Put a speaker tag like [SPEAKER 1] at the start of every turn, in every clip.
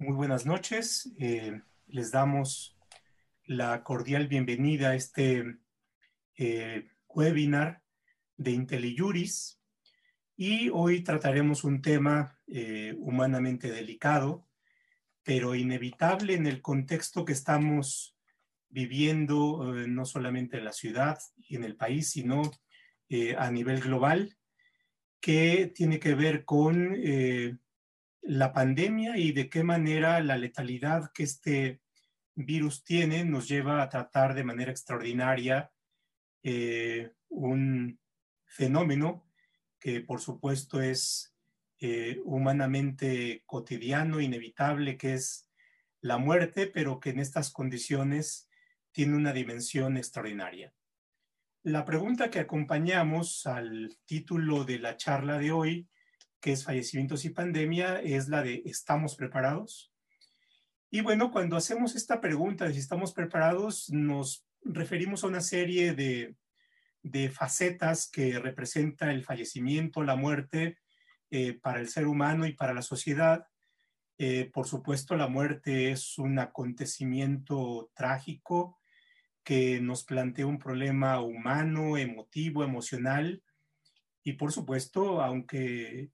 [SPEAKER 1] Muy buenas noches. Eh, les damos la cordial bienvenida a este eh, webinar de IntelliJuris y hoy trataremos un tema eh, humanamente delicado, pero inevitable en el contexto que estamos viviendo no solamente en la ciudad y en el país, sino a nivel global, que tiene que ver con la pandemia y de qué manera la letalidad que este virus tiene nos lleva a tratar de manera extraordinaria eh, un fenómeno que por supuesto es eh, humanamente cotidiano, inevitable, que es la muerte, pero que en estas condiciones tiene una dimensión extraordinaria. La pregunta que acompañamos al título de la charla de hoy que es fallecimientos y pandemia, es la de ¿estamos preparados? Y bueno, cuando hacemos esta pregunta de si estamos preparados, nos referimos a una serie de, facetas que representa el fallecimiento, la muerte eh, para el ser humano y para la sociedad. Eh, por supuesto, la muerte es un acontecimiento trágico que nos plantea un problema humano, emotivo, emocional. Y por supuesto, aunque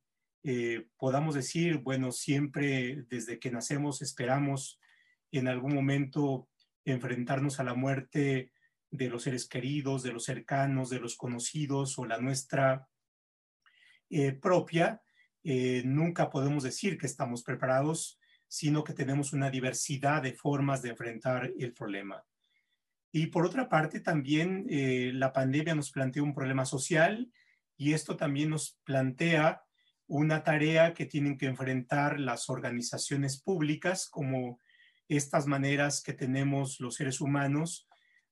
[SPEAKER 1] eh, podamos decir, bueno, siempre desde que nacemos esperamos en algún momento enfrentarnos a la muerte de los seres queridos, de los cercanos, de los conocidos o la nuestra eh, propia, eh, nunca podemos decir que estamos preparados, sino que tenemos una diversidad de formas de enfrentar el problema. Y por otra parte, también la pandemia nos plantea un problema social y esto también nos plantea una tarea que tienen que enfrentar las organizaciones públicas, como estas maneras que tenemos los seres humanos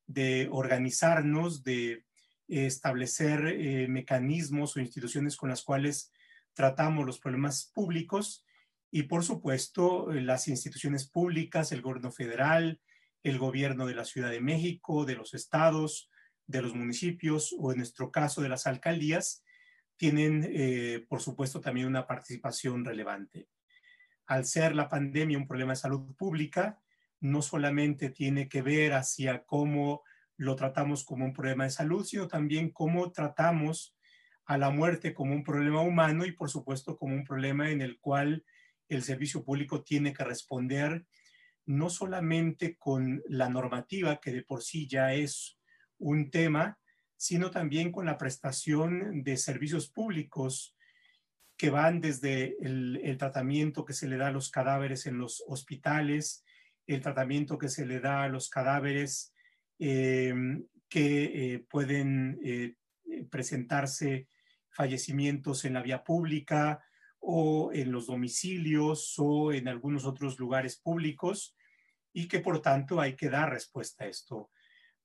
[SPEAKER 1] de organizarnos, de establecer eh, mecanismos o instituciones con las cuales tratamos los problemas públicos. Y, por supuesto, las instituciones públicas, el gobierno federal, el gobierno de la Ciudad de México, de los estados, de los municipios o en nuestro caso de las alcaldías, tienen, eh, por supuesto, también una participación relevante. Al ser la pandemia un problema de salud pública, no solamente tiene que ver hacia cómo lo tratamos como un problema de salud, sino también cómo tratamos a la muerte como un problema humano y, por supuesto, como un problema en el cual el servicio público tiene que responder no solamente con la normativa, que de por sí ya es un tema, sino también con la prestación de servicios públicos que van desde el, tratamiento que se le da a los cadáveres en los hospitales, el tratamiento que se le da a los cadáveres em, que eh, pueden eh, presentarse fallecimientos en la vía pública o en los domicilios o en algunos otros lugares públicos y que por tanto hay que dar respuesta a esto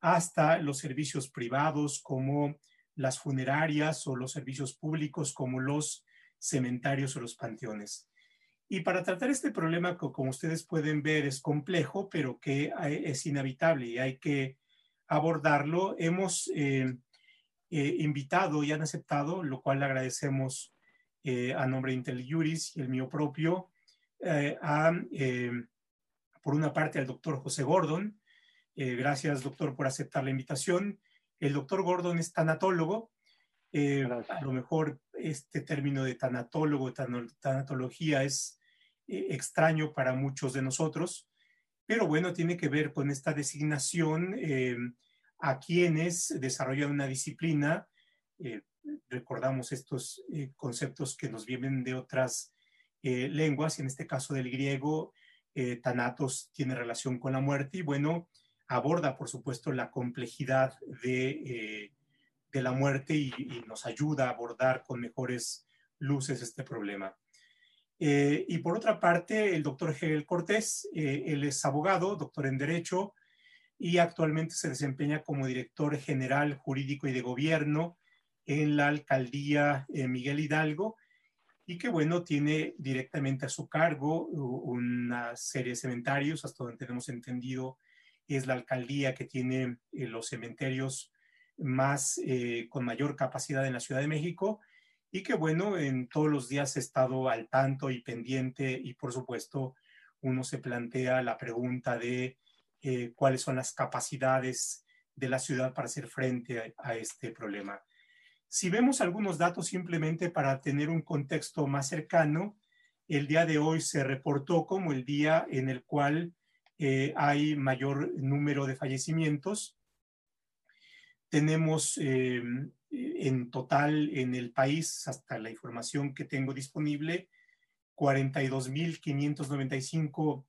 [SPEAKER 1] hasta los servicios privados como las funerarias o los servicios públicos como los cementerios o los panteones. Y para tratar este problema que como ustedes pueden ver es complejo, pero que es inevitable y hay que abordarlo, hemos eh, eh, invitado y han aceptado, lo cual agradecemos eh, a nombre de IntelliJuris y el mío propio, a, por una parte al doctor José Gordon, eh, gracias, doctor, por aceptar la invitación. El doctor Gordon es tanatólogo. Eh, a lo mejor este término de tanatólogo, tanatología es eh, extraño para muchos de nosotros, pero bueno, tiene que ver con esta designación a quienes desarrollan una disciplina. recordamos estos conceptos que nos vienen de otras lenguas, en este caso del griego, tanatos tiene relación con la muerte y bueno, aborda, por supuesto, la complejidad de, eh, de la muerte y, nos ayuda a abordar con mejores luces este problema. Eh, y por otra parte, el doctor Hegel Cortés, eh, él es abogado, doctor en Derecho, y actualmente se desempeña como director general jurídico y de gobierno en la alcaldía Miguel Hidalgo, y que bueno, tiene directamente a su cargo una serie de cementerios, hasta donde tenemos entendido, es la alcaldía que tiene eh, los cementerios más eh, con mayor capacidad en la Ciudad de México y que bueno, en todos los días he estado al tanto y pendiente y por supuesto uno se plantea la pregunta de eh, cuáles son las capacidades de la ciudad para hacer frente a, este problema. Si vemos algunos datos simplemente para tener un contexto más cercano, el día de hoy se reportó como el día en el cual eh, hay mayor número de fallecimientos. Tenemos eh, en total en el país, hasta la información que tengo disponible, 42.595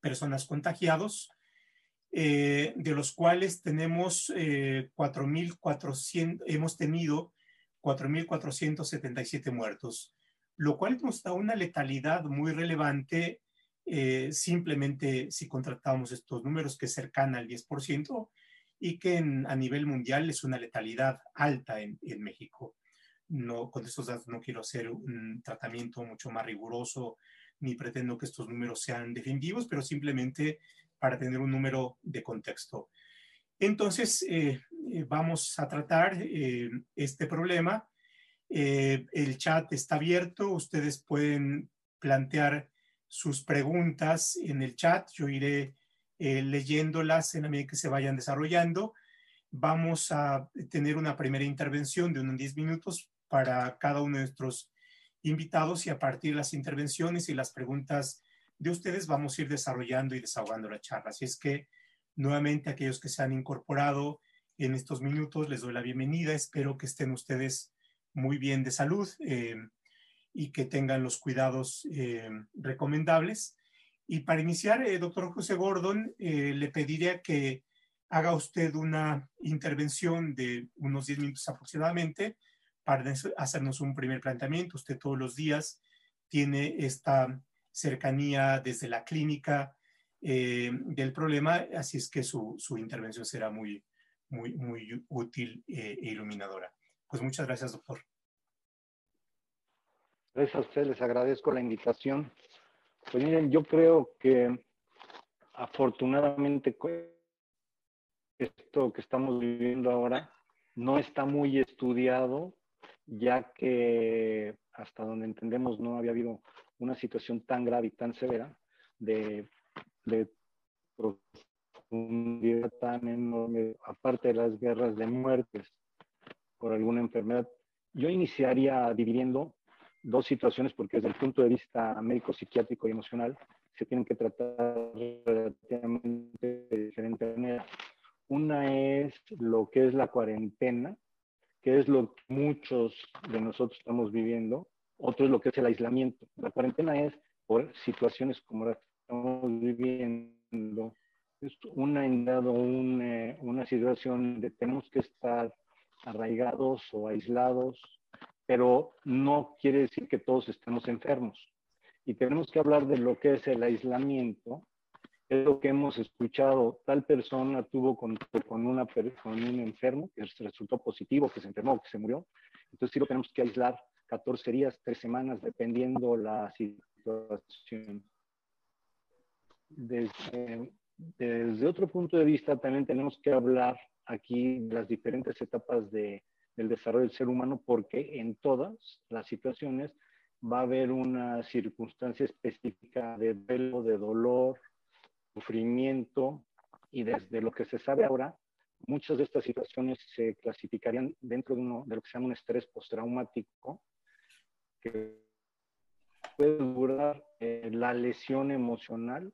[SPEAKER 1] personas contagiados, eh, de los cuales tenemos 4.400, hemos tenido 4.477 muertos, lo cual nos da una letalidad muy relevante eh, simplemente si contratamos estos números que es cercana al 10% y que a nivel mundial es una letalidad alta en, en, México. No, con estos datos no quiero hacer un tratamiento mucho más riguroso ni pretendo que estos números sean definitivos, pero simplemente para tener un número de contexto. Entonces, eh, eh, vamos a tratar este problema. el chat está abierto, ustedes pueden plantear sus preguntas en el chat. Yo iré eh, leyéndolas en la medida que se vayan desarrollando. Vamos a tener una primera intervención de unos 10 minutos para cada uno de nuestros invitados y a partir de las intervenciones y las preguntas de ustedes vamos a ir desarrollando y desahogando la charla. Así es que nuevamente aquellos que se han incorporado en estos minutos les doy la bienvenida. Espero que estén ustedes muy bien de salud. Eh, y que tengan los cuidados eh, recomendables. Y para iniciar, eh, doctor José Gordon, eh, le pediría que haga usted una intervención de unos 10 minutos aproximadamente para hacernos un primer planteamiento. Usted todos los días tiene esta cercanía desde la clínica del problema, así es que su, su intervención será muy, muy, muy útil e iluminadora. Pues muchas gracias, doctor.
[SPEAKER 2] Gracias a ustedes, les agradezco la invitación. Pues miren, yo creo que afortunadamente esto que estamos viviendo ahora no está muy estudiado, ya que hasta donde entendemos no había habido una situación tan grave y tan severa de, de profundidad tan enorme, aparte de las guerras de muertes por alguna enfermedad. Yo iniciaría dividiendo dos situaciones porque desde el punto de vista médico, psiquiátrico y emocional se tienen que tratar relativamente de diferente manera. Una es lo que es la cuarentena, que es lo que muchos de nosotros estamos viviendo. Otro es lo que es el aislamiento. La cuarentena es por situaciones como las que estamos viviendo. Es una, una, una situación de tenemos que estar arraigados o aislados pero no quiere decir que todos estemos enfermos. Y tenemos que hablar de lo que es el aislamiento, es lo que hemos escuchado, tal persona tuvo contacto con, una, con un enfermo que resultó positivo, que se enfermó, que se murió, entonces sí lo tenemos que aislar 14 días, 3 semanas, dependiendo la situación. Desde, desde otro punto de vista, también tenemos que hablar aquí de las diferentes etapas de, el desarrollo del ser humano porque en todas las situaciones va a haber una circunstancia específica de velo, de dolor, sufrimiento y desde lo que se sabe ahora, muchas de estas situaciones se clasificarían dentro de, uno, de lo que se llama un estrés postraumático que puede durar eh, la lesión emocional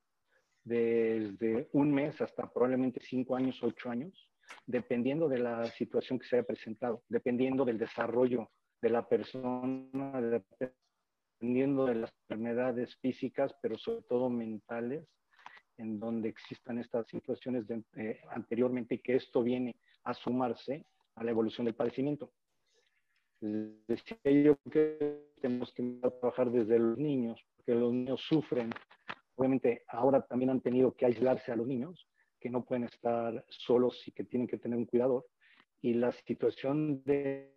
[SPEAKER 2] desde un mes hasta probablemente cinco años, ocho años, dependiendo de la situación que se haya presentado, dependiendo del desarrollo de la persona, dependiendo de las enfermedades físicas, pero sobre todo mentales, en donde existan estas situaciones eh, anteriormente y que esto viene a sumarse a la evolución del padecimiento. Decía yo que tenemos que trabajar desde los niños, porque los niños sufren. Obviamente ahora también han tenido que aislarse a los niños, que no pueden estar solos y que tienen que tener un cuidador. Y la situación de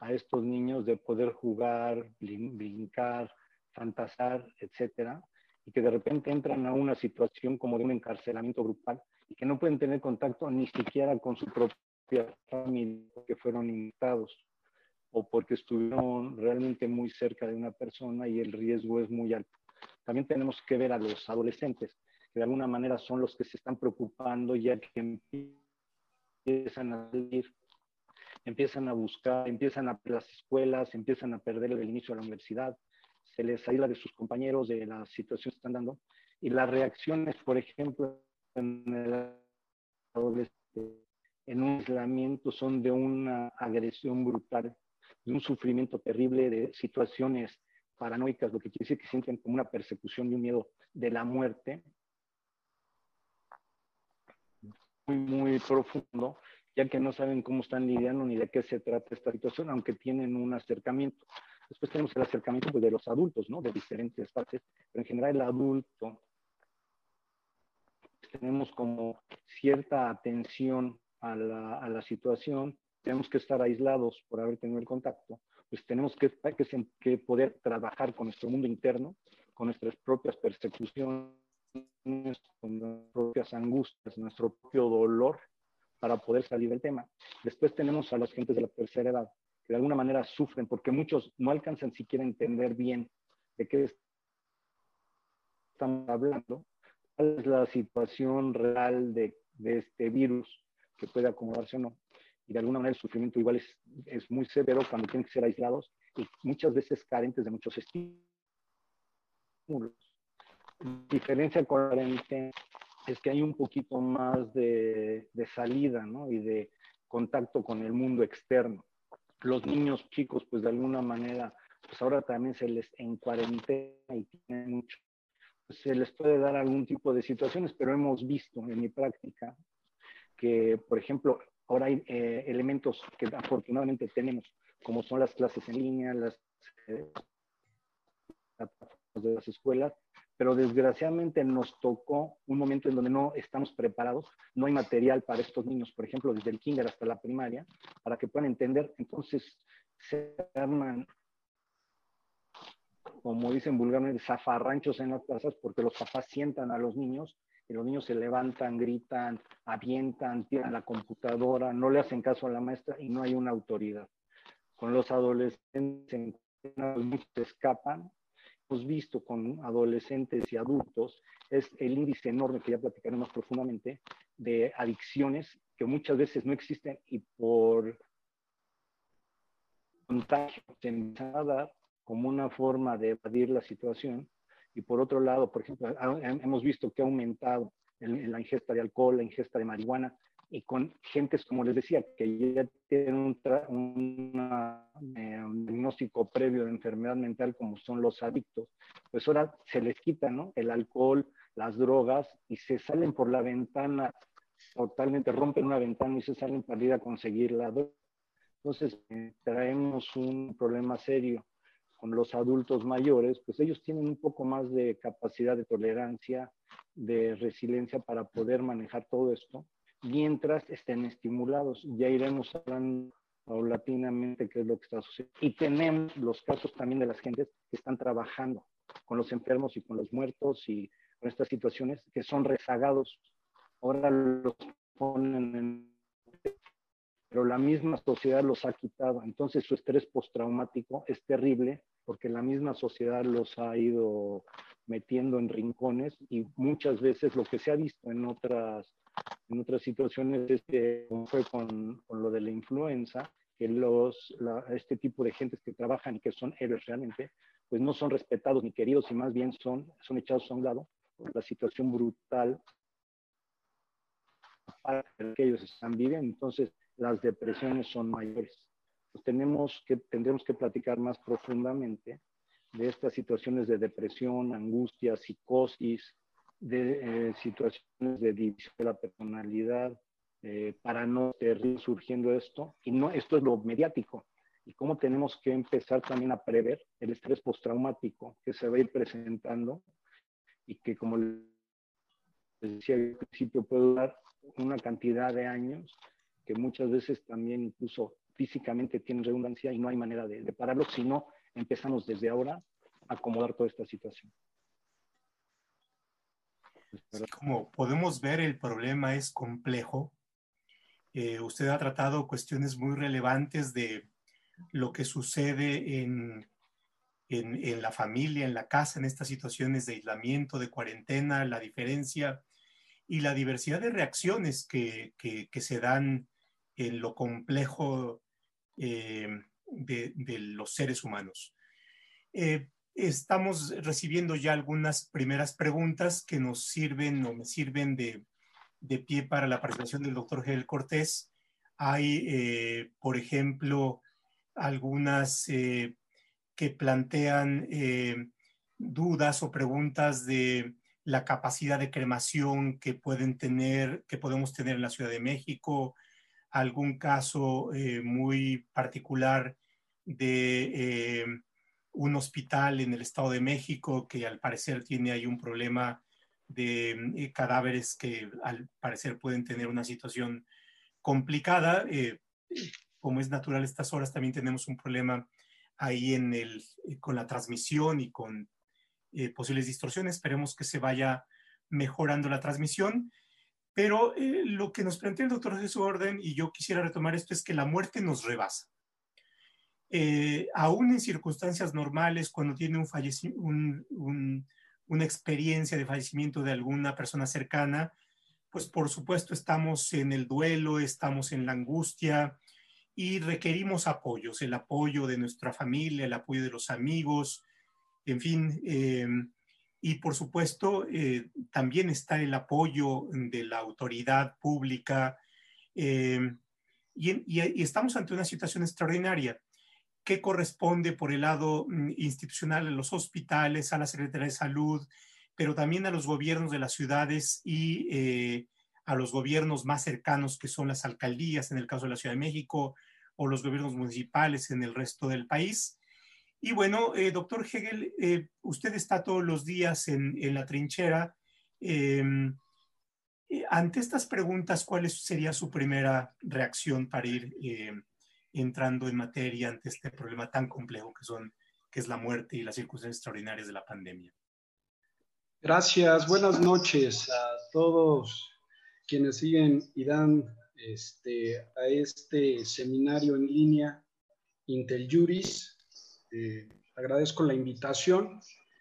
[SPEAKER 2] a estos niños de poder jugar, brincar, fantasar, etcétera, y que de repente entran a una situación como de un encarcelamiento grupal y que no pueden tener contacto ni siquiera con su propia familia que fueron invitados o porque estuvieron realmente muy cerca de una persona y el riesgo es muy alto. También tenemos que ver a los adolescentes, que de alguna manera son los que se están preocupando ya que empiezan a salir, empiezan a buscar, empiezan a las escuelas, empiezan a perder el inicio de la universidad, se les aísla de sus compañeros, de la situación que están dando, y las reacciones, por ejemplo, en el adolescente, en un aislamiento son de una agresión brutal, de un sufrimiento terrible, de situaciones paranoicas, lo que quiere decir que sienten como una persecución y un miedo de la muerte, muy, muy profundo, ya que no saben cómo están lidiando ni de qué se trata esta situación, aunque tienen un acercamiento. Después tenemos el acercamiento pues, de los adultos, ¿no? De diferentes partes, pero en general el adulto tenemos como cierta atención a la situación, tenemos que estar aislados por haber tenido el contacto, pues tenemos que, que, poder trabajar con nuestro mundo interno, con nuestras propias persecuciones, con nuestras propias angustias, nuestro propio dolor para poder salir del tema. Después tenemos a las gentes de la tercera edad, que de alguna manera sufren porque muchos no alcanzan siquiera a entender bien de qué estamos hablando, cuál es la situación real de, de este virus que puede acomodarse o no. Y de alguna manera el sufrimiento igual es, es muy severo cuando tienen que ser aislados y muchas veces carentes de muchos estímulos. diferencia con la es que hay un poquito más de, de salida ¿no? y de contacto con el mundo externo. Los niños chicos, pues de alguna manera, pues ahora también se les en cuarentena y tienen mucho, pues se les puede dar algún tipo de situaciones, pero hemos visto en mi práctica que, por ejemplo, ahora hay eh, elementos que afortunadamente tenemos, como son las clases en línea, las eh, de las escuelas, pero desgraciadamente nos tocó un momento en donde no estamos preparados, no hay material para estos niños, por ejemplo, desde el kinder hasta la primaria, para que puedan entender. Entonces, se arman, como dicen vulgarmente, zafarranchos en las plazas porque los papás sientan a los niños y los niños se levantan, gritan, avientan, tiran la computadora, no le hacen caso a la maestra y no hay una autoridad. Con los adolescentes, muchos escapan hemos visto con adolescentes y adultos es el índice enorme que ya platicaremos profundamente de adicciones que muchas veces no existen y por contagio se a dar como una forma de evadir la situación. Y por otro lado, por ejemplo, hemos visto que ha aumentado la ingesta de alcohol, la ingesta de marihuana, y con gentes, como les decía, que ya tienen un, eh, un, diagnóstico previo de enfermedad mental, como son los adictos, pues ahora se les quita ¿no? el alcohol, las drogas, y se salen por la ventana, totalmente rompen una ventana y se salen para ir a conseguir la droga. Entonces, eh, traemos un problema serio con los adultos mayores, pues ellos tienen un poco más de capacidad de tolerancia, de resiliencia para poder manejar todo esto mientras estén estimulados. Ya iremos hablando paulatinamente qué es lo que está sucediendo. Y tenemos los casos también de las gentes que están trabajando con los enfermos y con los muertos y con estas situaciones que son rezagados. Ahora los ponen en... Pero la misma sociedad los ha quitado. Entonces su estrés postraumático es terrible porque la misma sociedad los ha ido metiendo en rincones y muchas veces lo que se ha visto en otras en otras situaciones, este, como fue con, con, lo de la influenza, que los, este tipo de gentes que trabajan y que son héroes realmente, pues no son respetados ni queridos y más bien son, son echados a un lado por la situación brutal que ellos están viviendo. Entonces, las depresiones son mayores. Pues tenemos que, tendremos que platicar más profundamente de estas situaciones de depresión, angustia, psicosis, de eh, situaciones de división de la personalidad eh, para no seguir surgiendo esto. Y no, esto es lo mediático. Y cómo tenemos que empezar también a prever el estrés postraumático que se va a ir presentando y que, como les decía al principio, puede durar una cantidad de años que muchas veces también incluso físicamente tienen redundancia y no hay manera de, de pararlo, sino empezamos desde ahora a acomodar toda esta situación.
[SPEAKER 1] Como podemos ver, el problema es complejo. Eh, usted ha tratado cuestiones muy relevantes de lo que sucede en, en, la familia, en la casa, en estas situaciones de aislamiento, de cuarentena, la diferencia y la diversidad de reacciones que, que, se dan en lo complejo eh, de, los seres humanos. Eh, estamos recibiendo ya algunas primeras preguntas que nos sirven o me sirven de, pie para la presentación del doctor Gel Cortés. Hay, eh, por ejemplo, algunas que plantean dudas o preguntas de la capacidad de cremación que pueden tener, que podemos tener en la Ciudad de México, algún caso eh, muy particular de eh, un hospital en el Estado de México que al parecer tiene ahí un problema de cadáveres que al parecer pueden tener una situación complicada. como es natural estas horas, también tenemos un problema ahí en el, eh, con la transmisión y con eh, posibles distorsiones. Esperemos que se vaya mejorando la transmisión. Pero eh, lo que nos plantea el doctor Jesús Orden, y yo quisiera retomar esto, es que la muerte nos rebasa. aún en circunstancias normales, cuando tiene un, un, una experiencia de fallecimiento de alguna persona cercana, pues por supuesto estamos en el duelo, estamos en la angustia, y requerimos apoyos, el apoyo de nuestra familia, el apoyo de los amigos, en fin, eh, y por supuesto eh, también está el apoyo de la autoridad pública eh, y, estamos ante una situación extraordinaria que corresponde por el lado mm, institucional a los hospitales, a la Secretaría de Salud, pero también a los gobiernos de las ciudades y a los gobiernos más cercanos que son las alcaldías, en el caso de la Ciudad de México, o los gobiernos municipales en el resto del país. Y bueno, eh, doctor Hegel, eh, usted está todos los días en, la trinchera. Em, eh, ante estas preguntas, ¿cuál sería su primera reacción para ir entrando en materia ante este problema tan complejo que, son, que es la muerte y las circunstancias extraordinarias de la pandemia?
[SPEAKER 3] Gracias, buenas noches a todos quienes siguen y dan este, a este seminario en línea Inteljuris. Eh, agradezco la invitación.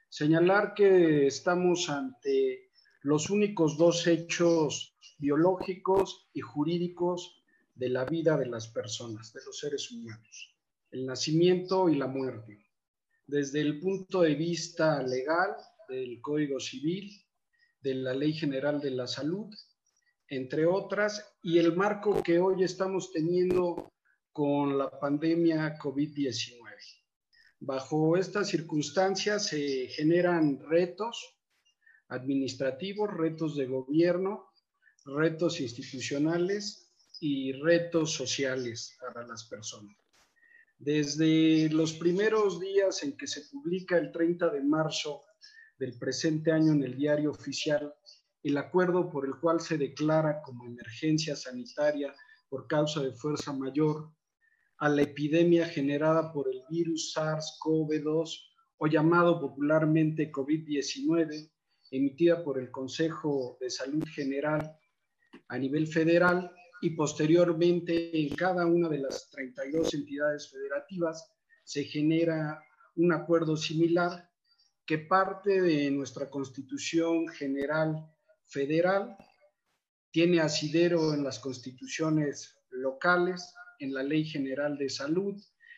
[SPEAKER 3] Señalar que estamos ante los únicos dos hechos biológicos y jurídicos de la vida de las personas, de los seres humanos, el nacimiento y la muerte. Desde el punto de vista legal del Código Civil, de la Ley General de la Salud entre otras, y el marco que hoy estamos teniendo con la pandemia COVID-19. Bajo estas circunstancias se generan retos administrativos, retos de gobierno, retos institucionales y retos sociales para las personas. Desde los primeros días en que se publica el 30 de marzo del presente año en el diario oficial el acuerdo por el cual se declara como emergencia sanitaria por causa de fuerza mayor a la epidemia generada por el virus SARS-CoV-2 o llamado popularmente COVID-19, emitida por el Consejo de Salud General a nivel federal y posteriormente en cada una de las 32 entidades federativas se genera un acuerdo similar que parte de nuestra Constitución General federal, tiene asidero en las constituciones locales, en la Ley General de Salud,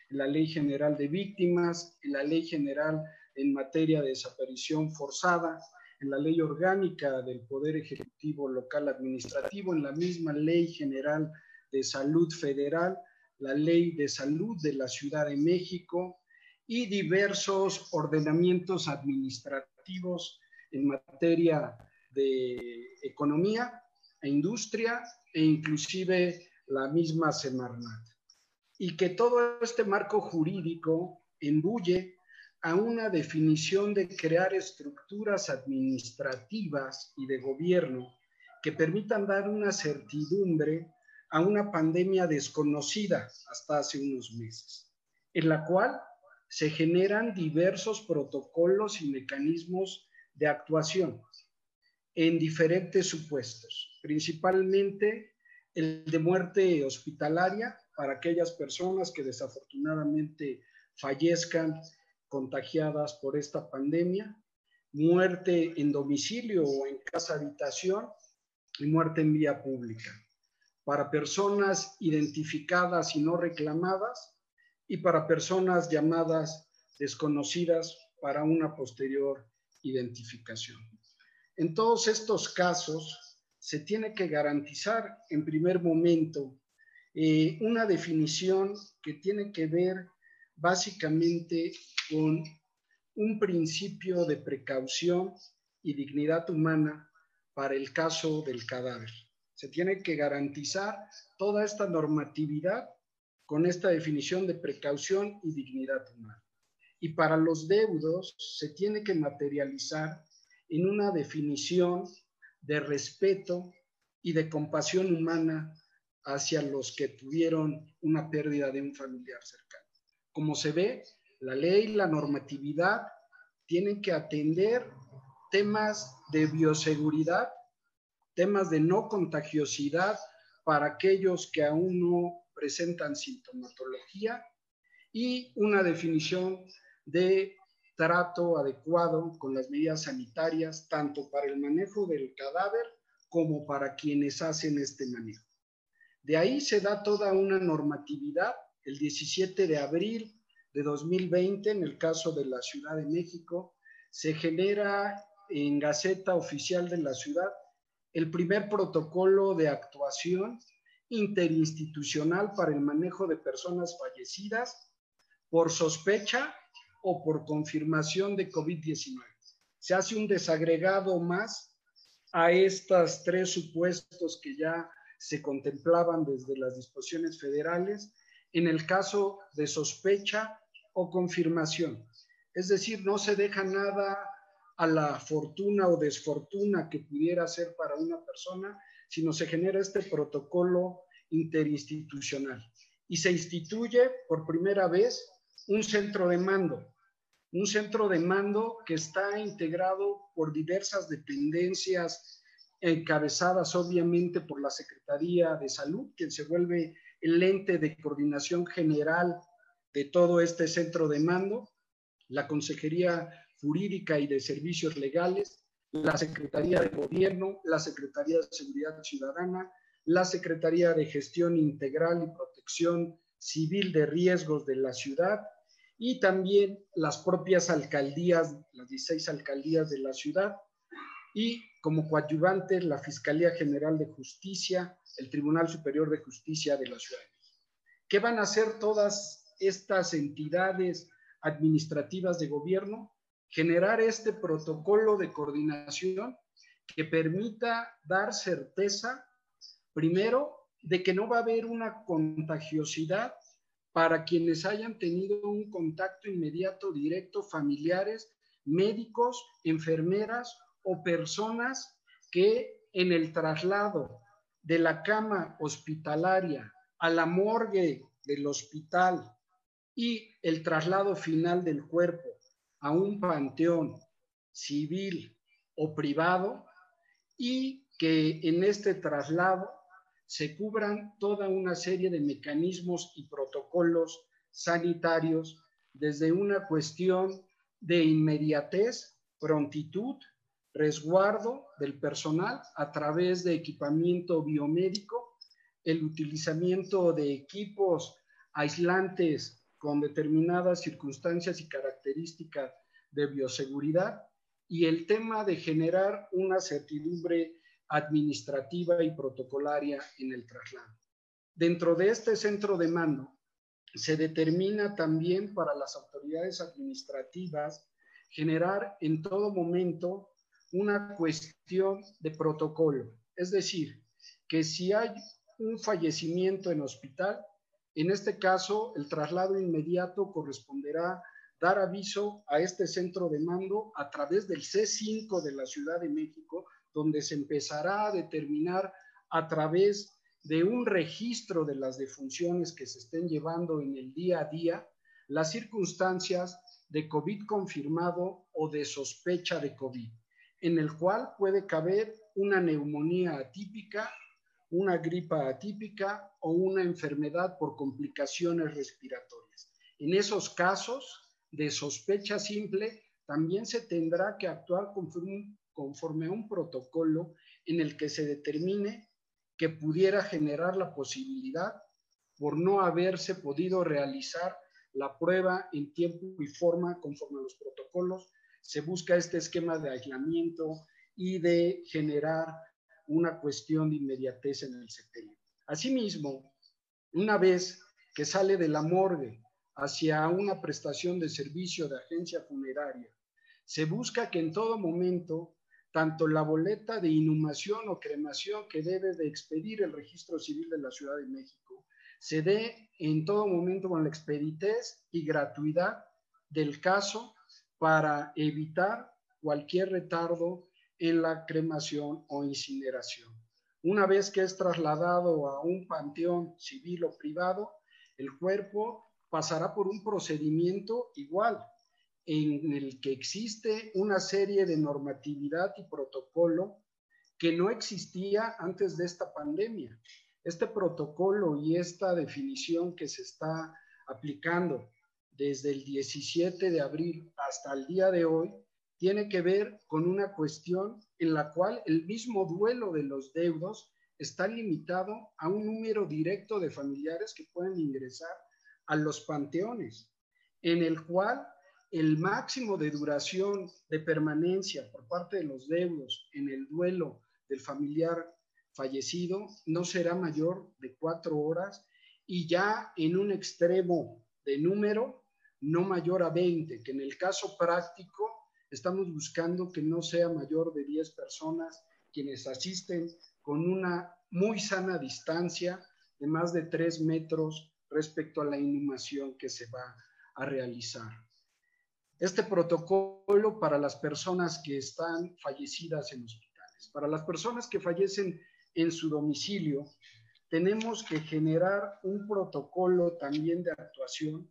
[SPEAKER 3] en la Ley General de Víctimas, en la Ley General en materia de desaparición forzada, en la Ley Orgánica del Poder Ejecutivo Local Administrativo, en la misma Ley General de Salud Federal, la Ley de Salud de la Ciudad de México y diversos ordenamientos administrativos en materia de economía e industria e inclusive la misma Semarnat. Y que todo este marco jurídico embulle a una definición de crear estructuras administrativas y de gobierno que permitan dar una certidumbre a una pandemia desconocida hasta hace unos meses, en la cual se generan diversos protocolos y mecanismos de actuación en diferentes supuestos, principalmente el de muerte hospitalaria, para aquellas personas que desafortunadamente fallezcan contagiadas por esta pandemia, muerte en domicilio o en casa habitación y muerte en vía pública. Para personas identificadas y no reclamadas y para personas llamadas desconocidas para una posterior identificación. En todos estos casos, se tiene que garantizar en primer momento eh, una definición que tiene que ver básicamente con un principio de precaución y dignidad humana para el caso del cadáver. Se tiene que garantizar toda esta normatividad con esta definición de precaución y dignidad humana. Y para los deudos se tiene que materializar en una definición de respeto y de compasión humana hacia los que tuvieron una pérdida de un familiar cercano. Como se ve, la ley, la normatividad tienen que atender temas de bioseguridad, temas de no contagiosidad para aquellos que aún no presentan sintomatología y una definición de trato adecuado con las medidas sanitarias, tanto para el manejo del cadáver como para quienes hacen este manejo. De ahí se da toda una normatividad. El 17 de abril de 2020, en el caso de la Ciudad de México, se genera en Gaceta Oficial de la Ciudad el primer protocolo de actuación interinstitucional para el manejo de personas fallecidas por sospecha o por confirmación de COVID-19. Se hace un desagregado más a estos tres supuestos que ya se contemplaban desde las disposiciones federales en el caso de sospecha o confirmación. Es decir, no se deja nada a la fortuna o desfortuna que pudiera ser para una persona, sino se genera este protocolo interinstitucional y se instituye por primera vez un centro de mando, un centro de mando que está integrado por diversas dependencias encabezadas obviamente por la Secretaría de Salud, quien se vuelve el ente de coordinación general de todo este centro de mando, la Consejería Jurídica y de Servicios Legales, la Secretaría de Gobierno, la Secretaría de Seguridad Ciudadana, la Secretaría de Gestión Integral y Protección Civil de Riesgos de la ciudad y también las propias alcaldías, las 16 alcaldías de la ciudad y como coadyuvantes la Fiscalía General de Justicia, el Tribunal Superior de Justicia de la ciudad. ¿Qué van a hacer todas estas entidades administrativas de gobierno? Generar este protocolo de coordinación que permita dar certeza Primero, de que no va a haber una contagiosidad para quienes hayan tenido un contacto inmediato, directo, familiares, médicos, enfermeras o personas que en el traslado de la cama hospitalaria a la morgue del hospital y el traslado final del cuerpo a un panteón civil o privado y que en este traslado se cubran toda una serie de mecanismos y protocolos sanitarios desde una cuestión de inmediatez, prontitud, resguardo del personal a través de equipamiento biomédico, el utilizamiento de equipos aislantes con determinadas circunstancias y características de bioseguridad y el tema de generar una certidumbre administrativa y protocolaria en el traslado. Dentro de este centro de mando se determina también para las autoridades administrativas generar en todo momento una cuestión de protocolo. Es decir, que si hay un fallecimiento en hospital, en este caso el traslado inmediato corresponderá dar aviso a este centro de mando a través del C5 de la Ciudad de México donde se empezará a determinar a través de un registro de las defunciones que se estén llevando en el día a día, las circunstancias de COVID confirmado o de sospecha de COVID, en el cual puede caber una neumonía atípica, una gripa atípica o una enfermedad por complicaciones respiratorias. En esos casos de sospecha simple, también se tendrá que actuar conforme, conforme a un protocolo en el que se determine que pudiera generar la posibilidad por no haberse podido realizar la prueba en tiempo y forma conforme a los protocolos. Se busca este esquema de aislamiento y de generar una cuestión de inmediatez en el sepelio. Asimismo, una vez que sale de la morgue hacia una prestación de servicio de agencia funeraria, se busca que en todo momento tanto la boleta de inhumación o cremación que debe de expedir el registro civil de la Ciudad de México se dé en todo momento con la expeditez y gratuidad del caso para evitar cualquier retardo en la cremación o incineración. Una vez que es trasladado a un panteón civil o privado, el cuerpo pasará por un procedimiento igual, en el que existe una serie de normatividad y protocolo que no existía antes de esta pandemia. Este protocolo y esta definición que se está aplicando desde el 17 de abril hasta el día de hoy tiene que ver con una cuestión en la cual el mismo duelo de los deudos está limitado a un número directo de familiares que pueden ingresar a los panteones, en el cual el máximo de duración de permanencia por parte de los deudos en el duelo del familiar fallecido no será mayor de cuatro horas y ya en un extremo de número no mayor a 20, que en el caso práctico estamos buscando que no sea mayor de 10 personas quienes asisten con una muy sana distancia de más de 3 metros respecto a la inhumación que se va a realizar. Este protocolo para las personas que están fallecidas en hospitales, para las personas que fallecen en su domicilio, tenemos que generar un protocolo también de actuación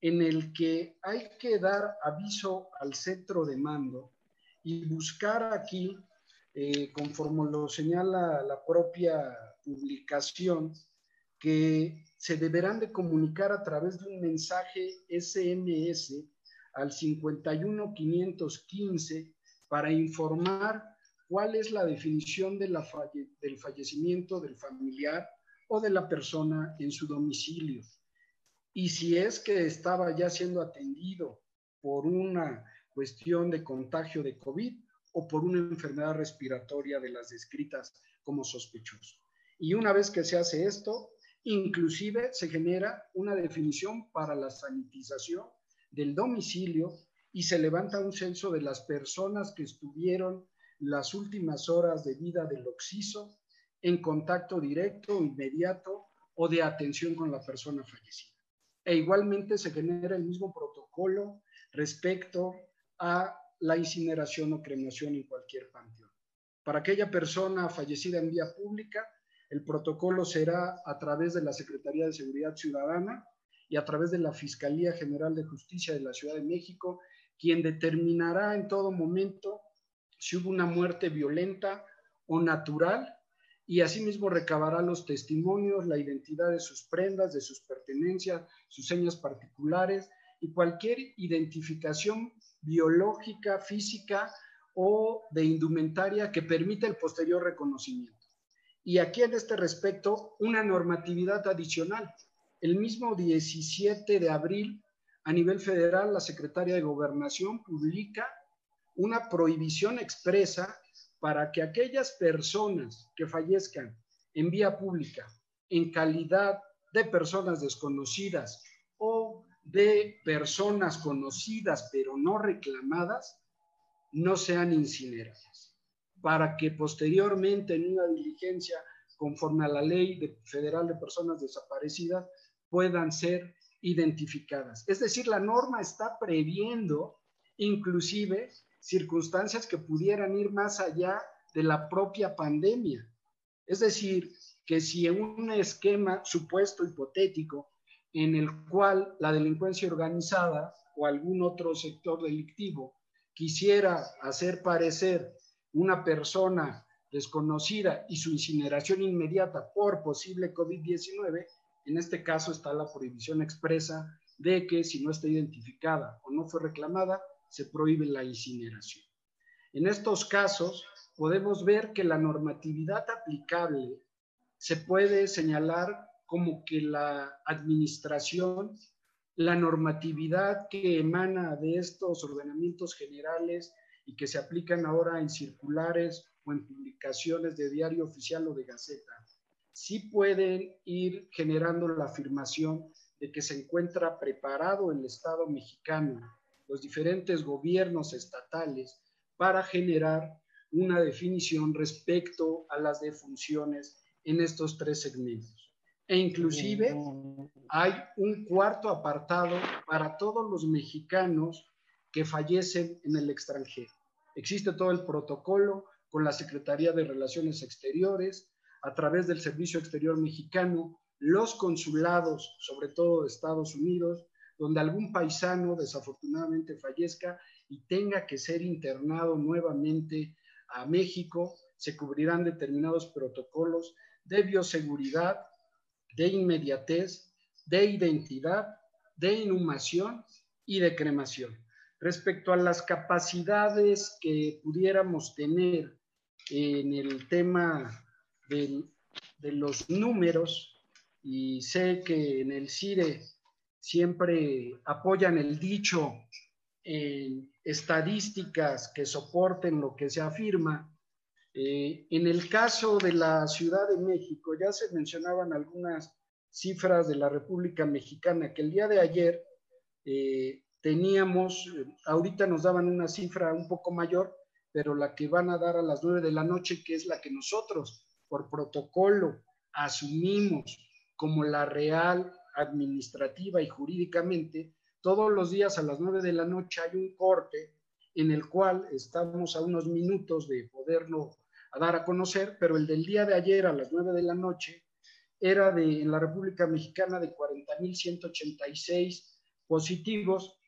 [SPEAKER 3] en el que hay que dar aviso al centro de mando y buscar aquí, eh, conforme lo señala la propia publicación, que se deberán de comunicar a través de un mensaje SMS al 51515 para informar cuál es la definición del fallecimiento del familiar o de la persona en su domicilio y si es que estaba ya siendo atendido por una cuestión de contagio de COVID o por una enfermedad respiratoria de las descritas como sospechoso. Y una vez que se hace esto, inclusive se genera una definición para la sanitización del domicilio y se levanta un censo de las personas que estuvieron las últimas horas de vida del occiso en contacto directo, inmediato o de atención con la persona fallecida e igualmente se genera el mismo protocolo respecto a la incineración o cremación en cualquier panteón. Para aquella persona fallecida en vía pública, el protocolo será a través de la Secretaría de Seguridad Ciudadana y a través de la Fiscalía General de Justicia de la Ciudad de México, quien determinará en todo momento si hubo una muerte violenta o natural y asimismo recabará los testimonios, la identidad de sus prendas, de sus pertenencias, sus señas particulares y cualquier identificación biológica, física o de indumentaria que permita el posterior reconocimiento. Y aquí en este respecto, una normatividad adicional. El mismo 17 de abril, a nivel federal, la Secretaria de Gobernación publica una prohibición expresa para que aquellas personas que fallezcan en vía pública en calidad de personas desconocidas o de personas conocidas pero no reclamadas, no sean incineradas, para que posteriormente en una diligencia conforme a la ley federal de personas desaparecidas puedan ser identificadas. Es decir, la norma está previendo inclusive circunstancias que pudieran ir más allá de la propia pandemia. Es decir, que si en un esquema supuesto hipotético en el cual la delincuencia organizada o algún otro sector delictivo quisiera hacer parecer una persona desconocida y su incineración inmediata por posible COVID-19, en este caso está la prohibición expresa de que si no está identificada o no fue reclamada, se prohíbe la incineración. En estos casos, podemos ver que la normatividad aplicable se puede señalar como que la administración, la normatividad que emana de estos ordenamientos generales y que se aplican ahora en circulares o en publicaciones de diario oficial o de gaceta, sí pueden ir generando la afirmación de que se encuentra preparado el Estado mexicano, los diferentes gobiernos estatales, para generar una definición respecto a las defunciones en estos tres segmentos. E inclusive hay un cuarto apartado para todos los mexicanos que fallecen en el extranjero. Existe todo el protocolo con la Secretaría de Relaciones Exteriores, a través del Servicio Exterior Mexicano, los consulados, sobre todo de Estados Unidos, donde algún paisano desafortunadamente fallezca y tenga que ser internado nuevamente a México, se cubrirán determinados protocolos de bioseguridad, de inmediatez, de identidad, de inhumación y de cremación. Respecto a las capacidades que pudiéramos tener en el tema de, los números, y sé que en el CIRE siempre apoyan el dicho en estadísticas que soporten lo que se afirma. Eh, en el caso de la Ciudad de México, ya se mencionaban algunas cifras de la República Mexicana, que el día de ayer eh, teníamos, ahorita nos daban una cifra un poco mayor, pero la que van a dar a las nueve de la noche, que es la que nosotros por protocolo asumimos como la real administrativa y jurídicamente, todos los días a las nueve de la noche hay un corte en el cual estamos a unos minutos de poderlo dar a conocer, pero el del día de ayer a las nueve de la noche era de, en la República Mexicana de 40.186 positivos,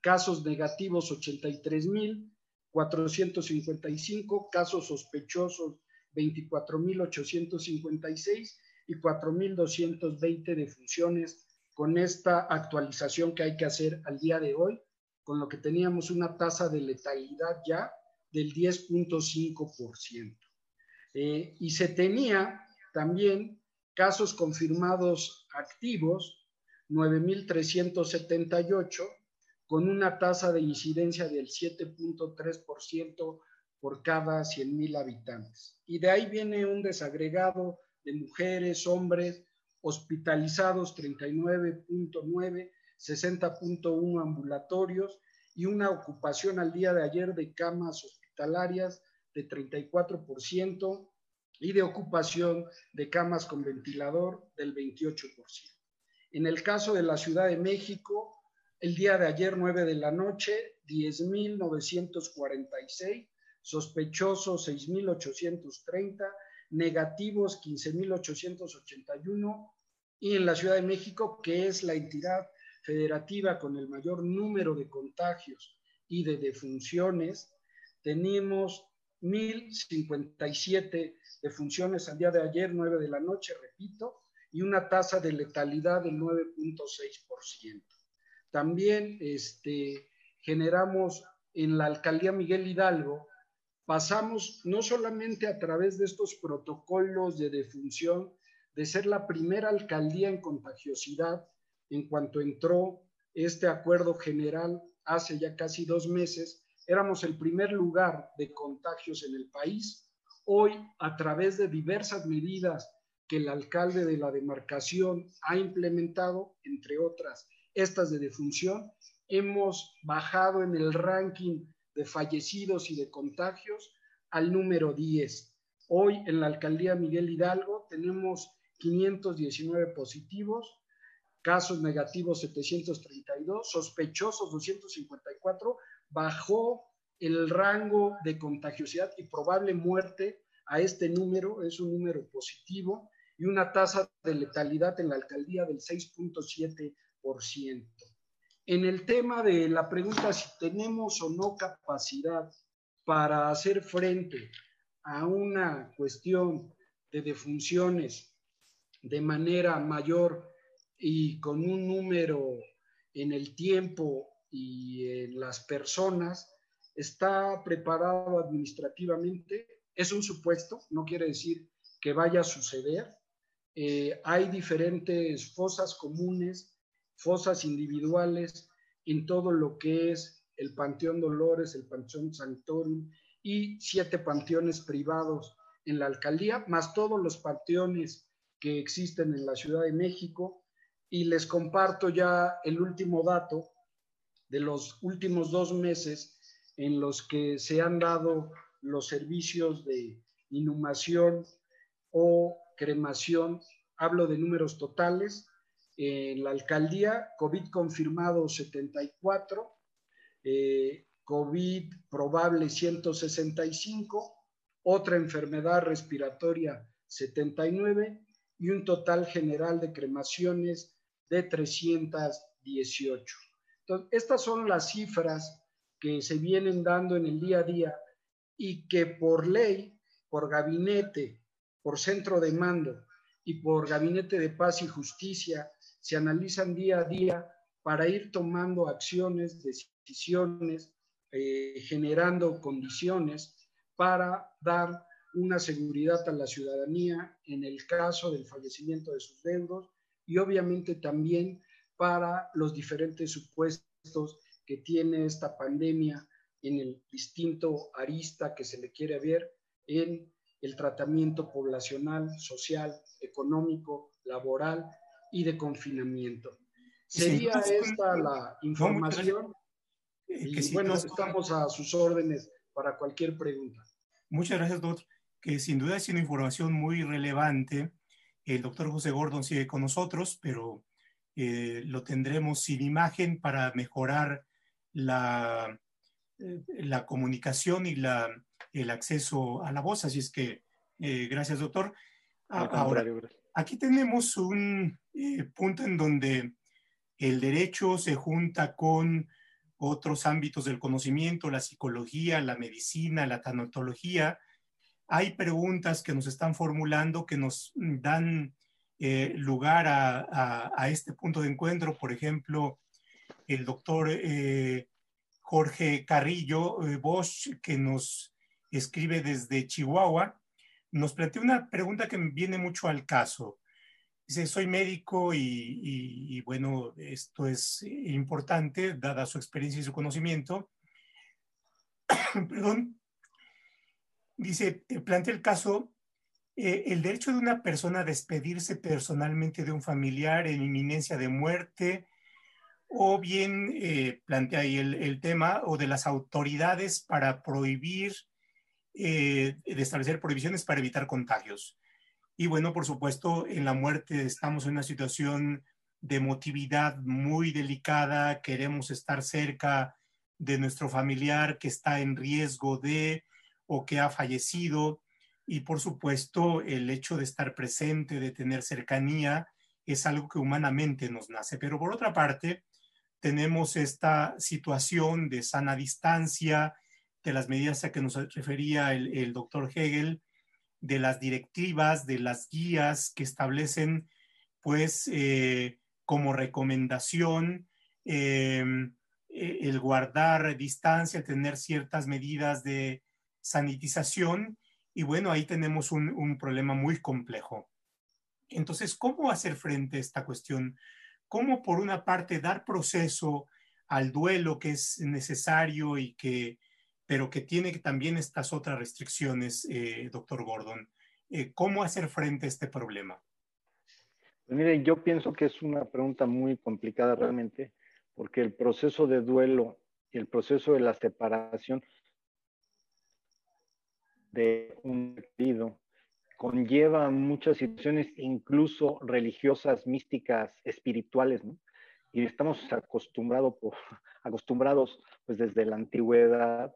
[SPEAKER 3] casos negativos 83.455, casos sospechosos 24.856 y 4.220 defunciones con esta actualización que hay que hacer al día de hoy, con lo que teníamos una tasa de letalidad ya del 10.5%. Eh, y se tenía también casos confirmados activos, 9.378, con una tasa de incidencia del 7.3% por cada 100.000 habitantes. Y de ahí viene un desagregado de mujeres, hombres, hospitalizados 39.9, 60.1 ambulatorios y una ocupación al día de ayer de camas hospitalarias de 34% y de ocupación de camas con ventilador del 28%. En el caso de la Ciudad de México, el día de ayer 9 de la noche, 10.946, sospechosos 6.830, negativos 15.881 y en la Ciudad de México, que es la entidad federativa con el mayor número de contagios y de defunciones, tenemos 1.057 defunciones al día de ayer, 9 de la noche, repito, y una tasa de letalidad del 9.6%. También este, generamos en la alcaldía Miguel Hidalgo pasamos no solamente a través de estos protocolos de defunción, de ser la primera alcaldía en contagiosidad en cuanto entró este acuerdo general hace ya casi dos meses, éramos el primer lugar de contagios en el país. Hoy, a través de diversas medidas que el alcalde de la demarcación ha implementado, entre otras estas de defunción, hemos bajado en el ranking de fallecidos y de contagios al número 10. Hoy en la alcaldía Miguel Hidalgo tenemos 519 positivos, casos negativos 732, sospechosos 254, bajó el rango de contagiosidad y probable muerte a este número, es un número positivo, y una tasa de letalidad en la alcaldía del 6.7%. En el tema de la pregunta si tenemos o no capacidad para hacer frente a una cuestión de defunciones de manera mayor y con un número en el tiempo y en las personas, está preparado administrativamente. Es un supuesto, no quiere decir que vaya a suceder. Eh, hay diferentes fosas comunes, fosas individuales en todo lo que es el Panteón Dolores, el Panteón Sanctorum y siete panteones privados en la alcaldía, más todos los panteones que existen en la Ciudad de México. Y les comparto ya el último dato de los últimos dos meses en los que se han dado los servicios de inhumación o cremación. Hablo de números totales. En la alcaldía, COVID confirmado 74, eh, COVID probable 165, otra enfermedad respiratoria 79 y un total general de cremaciones de 318. Entonces, estas son las cifras que se vienen dando en el día a día y que por ley, por gabinete, por centro de mando y por gabinete de paz y justicia se analizan día a día para ir tomando acciones, decisiones, eh, generando condiciones para dar una seguridad a la ciudadanía en el caso del fallecimiento de sus deudos y obviamente también para los diferentes supuestos que tiene esta pandemia en el distinto arista que se le quiere ver en el tratamiento poblacional, social, económico, laboral y de confinamiento. Sería esta la información. y bueno, estamos a sus órdenes para cualquier pregunta.
[SPEAKER 1] Muchas gracias, doctor. Que sin duda es una información muy relevante. El doctor José Gordon sigue con nosotros, pero eh, lo tendremos sin imagen para mejorar la, eh, la comunicación y la, el acceso a la voz. Así es que, eh, gracias, doctor. Ahora, aquí tenemos un punto en donde el derecho se junta con otros ámbitos del conocimiento, la psicología, la medicina, la tanatología. Hay preguntas que nos están formulando que nos dan eh, lugar a, este punto de encuentro. Por ejemplo, el doctor eh, Jorge Carrillo eh, Bosch, que nos escribe desde Chihuahua, nos plantea una pregunta que viene mucho al caso. Dice, soy médico y, bueno, esto es importante, dada su experiencia y su conocimiento. Perdón. Dice, plantea el caso, eh, el derecho de una persona a despedirse personalmente de un familiar en inminencia de muerte, o bien eh, plantea ahí el, tema, o de las autoridades para prohibir, de establecer prohibiciones para evitar contagios. Y bueno, por supuesto, en la muerte estamos en una situación de emotividad muy delicada, queremos estar cerca de nuestro familiar que está en riesgo de o que ha fallecido. Y por supuesto, el hecho de estar presente, de tener cercanía, es algo que humanamente nos nace. Pero por otra parte, tenemos esta situación de sana distancia, de las medidas a que nos refería el, doctor Hegel, de las directivas, de las guías que establecen, pues, eh, como recomendación em, e, el guardar distancia, tener ciertas medidas de sanitización. Y bueno, ahí tenemos un problema muy complejo. Entonces, ¿cómo hacer frente a esta cuestión? ¿Cómo, por una parte, dar proceso al duelo que es necesario y que pero que tiene también estas otras restricciones, eh, doctor Gordon. Eh, ¿Cómo hacer frente a este problema?
[SPEAKER 2] Pues mire, yo pienso que es una pregunta muy complicada realmente, porque el proceso de duelo y el proceso de la separación de un querido conlleva muchas situaciones, incluso religiosas, místicas, espirituales, ¿no? Y estamos acostumbrados, acostumbrados pues desde la antigüedad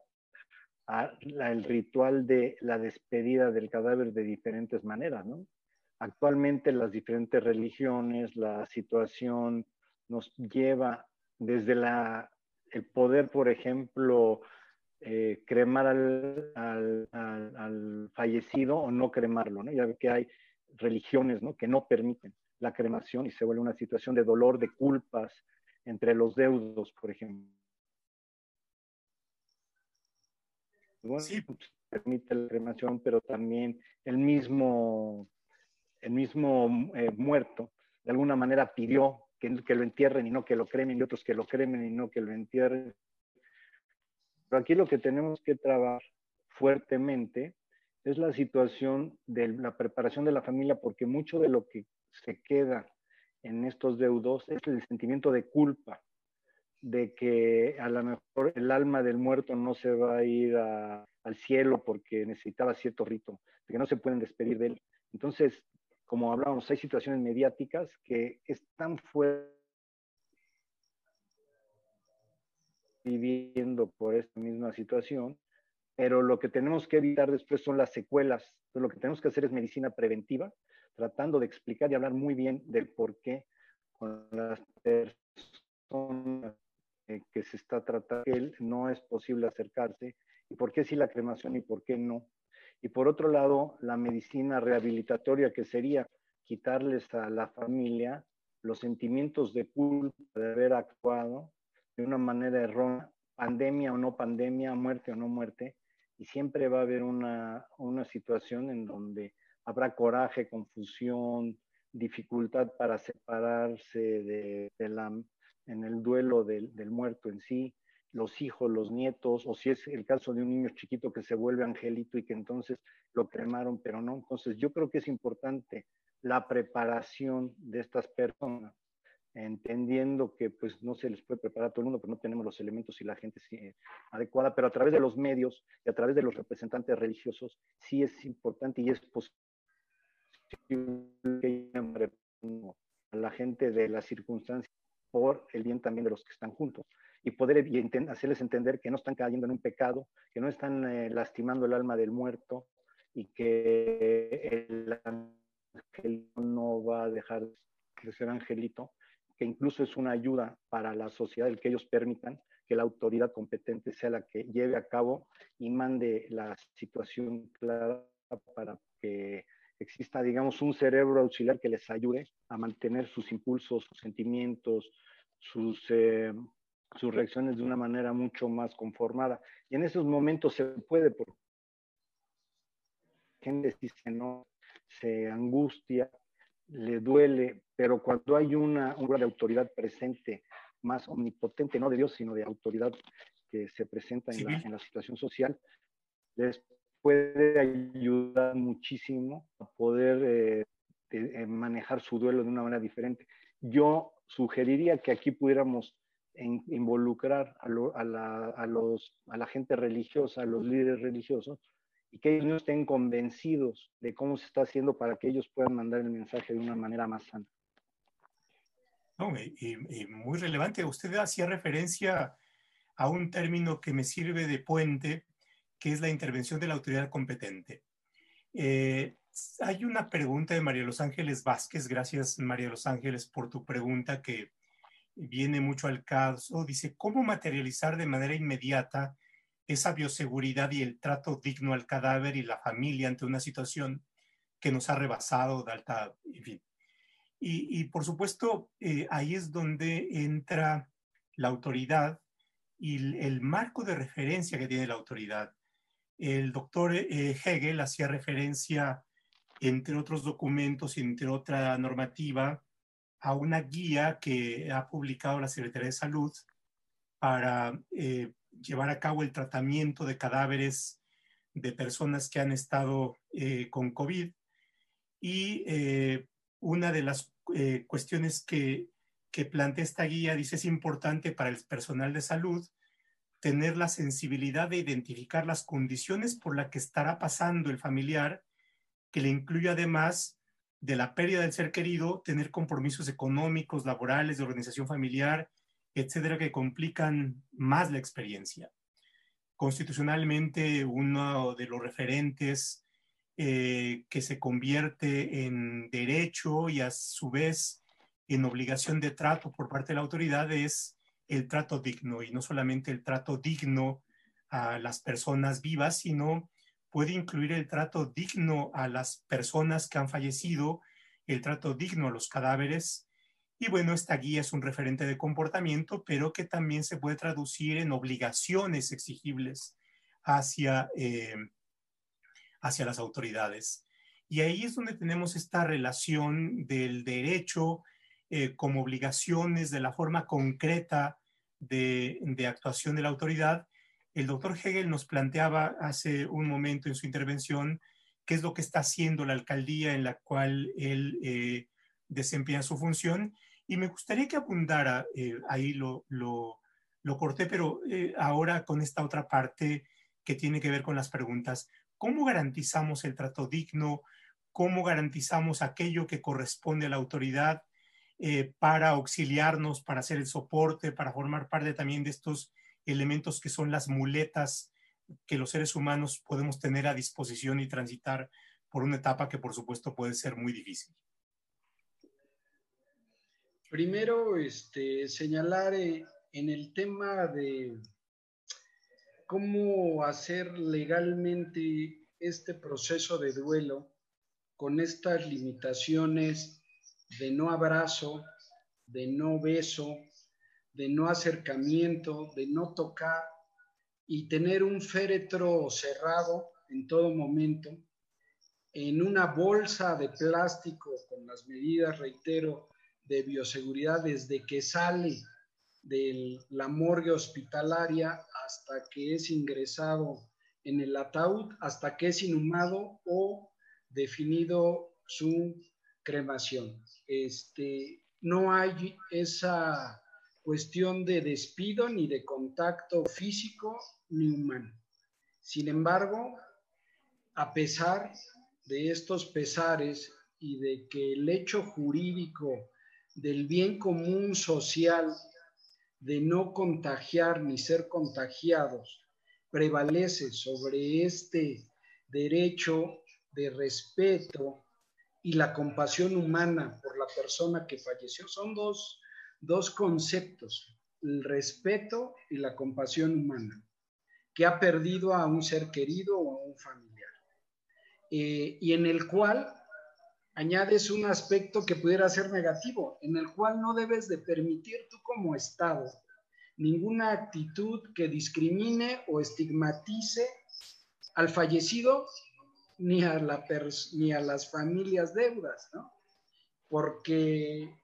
[SPEAKER 2] el ritual de la despedida del cadáver de diferentes maneras, ¿no? Actualmente las diferentes religiones, la situación nos lleva desde el poder, por ejemplo, eh, cremar al, al, fallecido o no cremarlo, ¿no? Ya que hay religiones. Que no permiten la cremación y se vuelve una situación de dolor, de culpas entre los deudos, por ejemplo. Bueno, sí. Pues, permite la cremación, pero también el mismo, el mismo eh, muerto de alguna manera pidió que, que, lo entierren y no que lo cremen, y otros que lo cremen y no que lo entierren. Pero aquí lo que tenemos que trabajar fuertemente es la situación de la preparación de la familia, porque mucho de lo que se queda en estos deudos es el sentimiento de culpa, de que a lo mejor el alma del muerto no se va a ir al cielo porque necesitaba cierto rito, de que no se pueden despedir de él. Entonces, como hablábamos, hay situaciones mediáticas que están fuera viviendo por esta misma situación, pero lo que tenemos que evitar después son las secuelas. Entonces, lo que tenemos que hacer es medicina preventiva, tratando de explicar y hablar muy bien del por qué con las personas que se está tratando, él no es posible acercarse, y por qué sí la cremación y por qué no. Y por otro lado, la medicina rehabilitatoria, que sería quitarles a la familia los sentimientos de culpa de haber actuado de una manera errónea, pandemia o no pandemia, muerte o no muerte, y siempre va a haber una, una situación en donde habrá coraje, confusión, dificultad para separarse de, la, en el duelo del, del, muerto en sí, los hijos, los nietos, o si es el caso de un niño chiquito que se vuelve angelito y que entonces lo cremaron, pero no. Entonces yo creo que es importante la preparación de estas personas, entendiendo que pues no se les puede preparar a todo el mundo, pero no tenemos los elementos y la gente sí, adecuada, pero a través de los medios y a través de los representantes religiosos sí es importante y es posible que a la gente de las circunstancias el bien también de los que están juntos. Y poder hacerles entender que no están cayendo en un pecado, que no están eh, lastimando el alma del muerto y que el ángel no va a dejar de ser angelito, que incluso es una ayuda para la sociedad el que ellos permitan que la autoridad competente sea la que lleve a cabo y mande la situación clara para que exista, digamos, un cerebro auxiliar que les ayude a mantener sus impulsos, sus sentimientos, sus, eh, sus reacciones de una manera mucho más conformada. Y en esos momentos se puede, porque gente dice no, se angustia, le duele, pero cuando hay una, una de autoridad presente, más omnipotente, no de Dios, sino de autoridad que se presenta en, la, en la situación social, les puede ayudar muchísimo a poder eh, eh, manejar su duelo de una manera diferente. Yo sugeriría que aquí pudiéramos involucrar a, la, los, a la gente religiosa, a los líderes religiosos, y que ellos no estén convencidos de cómo se está haciendo para que ellos puedan mandar el mensaje de una manera más sana.
[SPEAKER 1] No, y, muy relevante. Usted hacía referencia a un término que me sirve de puente que es la intervención de la autoridad competente. Eh, hay una pregunta de María Los Ángeles Vázquez. Gracias, María Los Ángeles, por tu pregunta que viene mucho al caso. Dice, ¿cómo materializar de manera inmediata esa bioseguridad y el trato digno al cadáver y la familia ante una situación que nos ha rebasado de alta, en fin. Y, por supuesto, eh, ahí es donde entra la autoridad y el marco de referencia que tiene la autoridad el doctor eh, Hegel hacía referencia, entre otros documentos y entre otra normativa, a una guía que ha publicado la Secretaría de Salud para eh, llevar a cabo el tratamiento de cadáveres de personas que han estado eh, con COVID. Y una de las cuestiones que, que plantea esta guía dice es importante para el personal de salud tener la sensibilidad de identificar las condiciones por las que estará pasando el familiar, que le incluye además de la pérdida del ser querido, tener compromisos económicos, laborales, de organización familiar, etcétera, que complican más la experiencia. Constitucionalmente, uno de los referentes eh, que se convierte en derecho y a su vez en obligación de trato por parte de la autoridad es el trato digno y no solamente el trato digno a las personas vivas, sino puede incluir el trato digno a las personas que han fallecido, el trato digno a los cadáveres. Y bueno, esta guía es un referente de comportamiento, pero que también se puede traducir en obligaciones exigibles hacia, eh, hacia las autoridades. Y ahí es donde tenemos esta relación del derecho eh, como obligaciones, de la forma concreta de, de actuación de la autoridad. El doctor Hegel nos planteaba hace un momento en su intervención qué es lo que está haciendo la alcaldía en la cual él eh, desempeña su función. Y me gustaría que abundara, eh, ahí lo, lo, lo, corté, pero ahora con esta otra parte que tiene que ver con las preguntas. ¿Cómo garantizamos el trato digno? ¿Cómo garantizamos aquello que corresponde a la autoridad eh, para auxiliarnos, para hacer el soporte, para formar parte también de estos elementos que son las muletas que los seres humanos podemos tener a disposición y transitar por una etapa que por supuesto puede ser muy difícil?
[SPEAKER 3] Primero, este, señalar eh, en el tema de cómo hacer legalmente este proceso de duelo con estas limitaciones de no abrazo, de no beso, de no acercamiento, de no tocar y tener un féretro cerrado en todo momento, en una bolsa de plástico con las medidas, reitero, de bioseguridad desde que sale de la morgue hospitalaria hasta que es ingresado en el ataúd, hasta que es inhumado o definido su cremación. Este, no hay esa cuestión de despido ni de contacto físico ni humano. Sin embargo, a pesar de estos pesares y de que el hecho jurídico del bien común social de no contagiar ni ser contagiados prevalece sobre este derecho de respeto y la compasión humana por la persona que falleció. Son dos, conceptos, el respeto y la compasión humana, que ha perdido a un ser querido o a un familiar. Eh, y en el cual añades un aspecto que pudiera ser negativo, en el cual no debes de permitir tú como Estado ninguna actitud que discrimine o estigmatice al fallecido ni a, la ni a las familias deudas, ¿no? Porque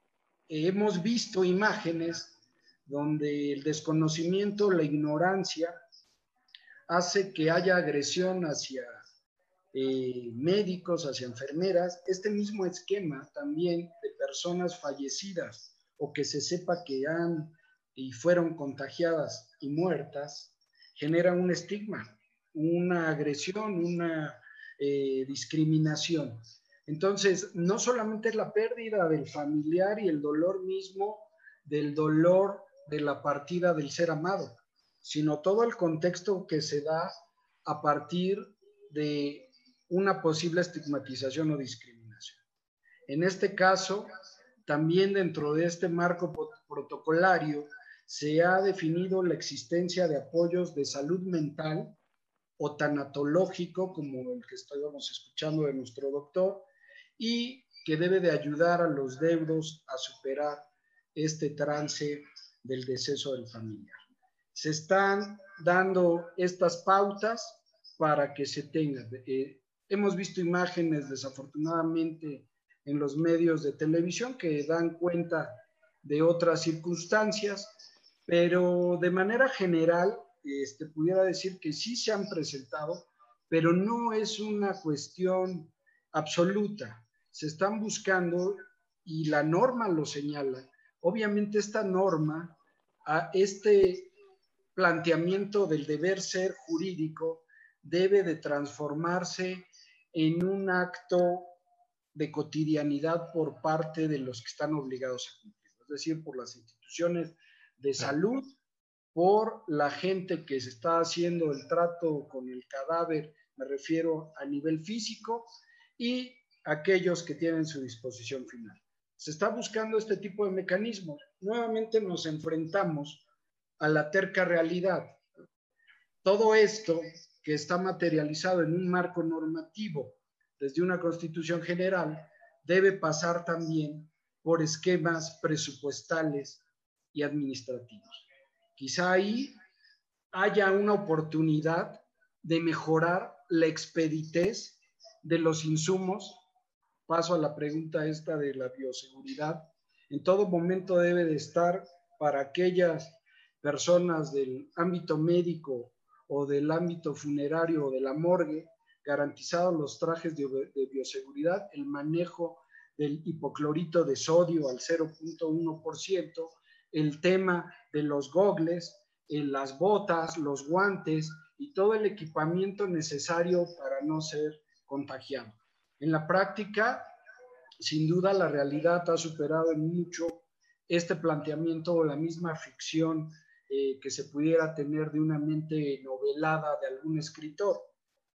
[SPEAKER 3] hemos visto imágenes donde el desconocimiento, la ignorancia, hace que haya agresión hacia eh, médicos, hacia enfermeras. Este mismo esquema también de personas fallecidas o que se sepa que han y fueron contagiadas y muertas, genera un estigma, una agresión, una eh, discriminación. Entonces, no solamente es la pérdida del familiar y el dolor mismo del dolor de la partida del ser amado, sino todo el contexto que se da a partir de una posible estigmatización o discriminación. En este caso, también dentro de este marco protocolario, se ha definido la existencia de apoyos de salud mental o tanatológico, como el que estábamos escuchando de nuestro doctor, y que debe de ayudar a los deudos a superar este trance del deceso del familiar. Se están dando estas pautas para que se tengan. Eh, hemos visto imágenes desafortunadamente en los medios de televisión que dan cuenta de otras circunstancias, pero de manera general este, pudiera decir que sí se han presentado, pero no es una cuestión absoluta. Se están buscando y la norma lo señala. Obviamente esta norma, a este planteamiento del deber ser jurídico debe de transformarse en un acto de cotidianidad por parte de los que están obligados a cumplir, es decir, por las instituciones de salud por la gente que se está haciendo el trato con el cadáver, me refiero a nivel físico, y aquellos que tienen su disposición final. Se está buscando este tipo de mecanismos. Nuevamente nos enfrentamos a la terca realidad. todo esto que está materializado en un marco normativo desde una constitución general debe pasar también por esquemas presupuestales y administrativos. Quizá ahí haya una oportunidad de mejorar la expeditez de los insumos. Paso a la pregunta esta de la bioseguridad. En todo momento debe de estar para aquellas personas del ámbito médico o del ámbito funerario o de la morgue, garantizados los trajes de, bioseguridad, el manejo del hipoclorito de sodio al 0.1%, el tema de los gogles, en las botas, los guantes y todo el equipamiento necesario para no ser contagiado. En la práctica, sin duda, la realidad ha superado en mucho este planteamiento o la misma ficción eh, que se pudiera tener de una mente novelada de algún escritor.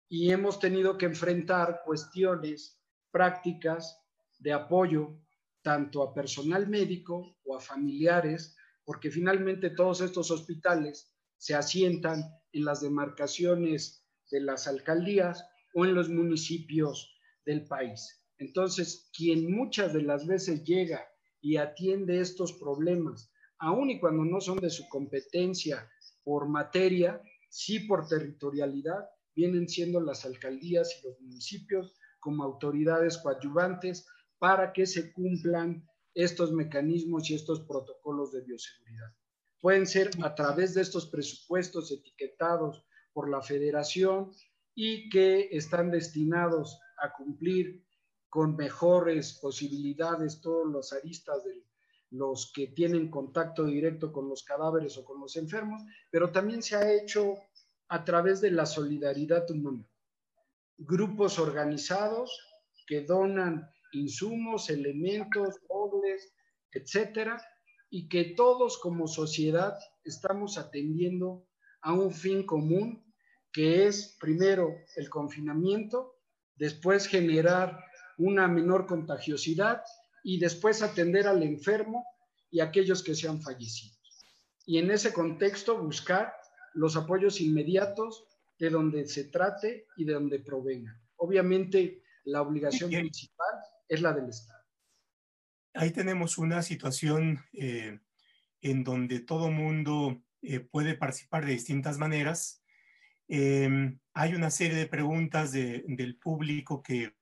[SPEAKER 3] Y hemos tenido que enfrentar cuestiones prácticas de apoyo tanto a personal médico o a familiares, porque finalmente todos estos hospitales se asientan en las demarcaciones de las alcaldías o en los municipios del país. Entonces, quien muchas de las veces llega y atiende estos problemas, aun y cuando no son de su competencia por materia, sí por territorialidad, vienen siendo las alcaldías y los municipios como autoridades coadyuvantes para que se cumplan estos mecanismos y estos protocolos de bioseguridad. Pueden ser a través de estos presupuestos etiquetados por la federación y que están destinados a cumplir con mejores posibilidades todos los aristas de los que tienen contacto directo con los cadáveres o con los enfermos, pero también se ha hecho a través de la solidaridad humana. Grupos organizados que donan insumos, elementos, móviles, etcétera, y que todos como sociedad estamos atendiendo a un fin común que es primero el confinamiento, después generar una menor contagiosidad y después atender al enfermo y aquellos que se han fallecido. Y en ese contexto buscar los apoyos inmediatos de donde se trate y de donde provenga. Obviamente la obligación principal es la del Estado.
[SPEAKER 1] Ahí tenemos una situación eh, en donde todo mundo eh, puede participar de distintas maneras Em, hay una serie de preguntas del público que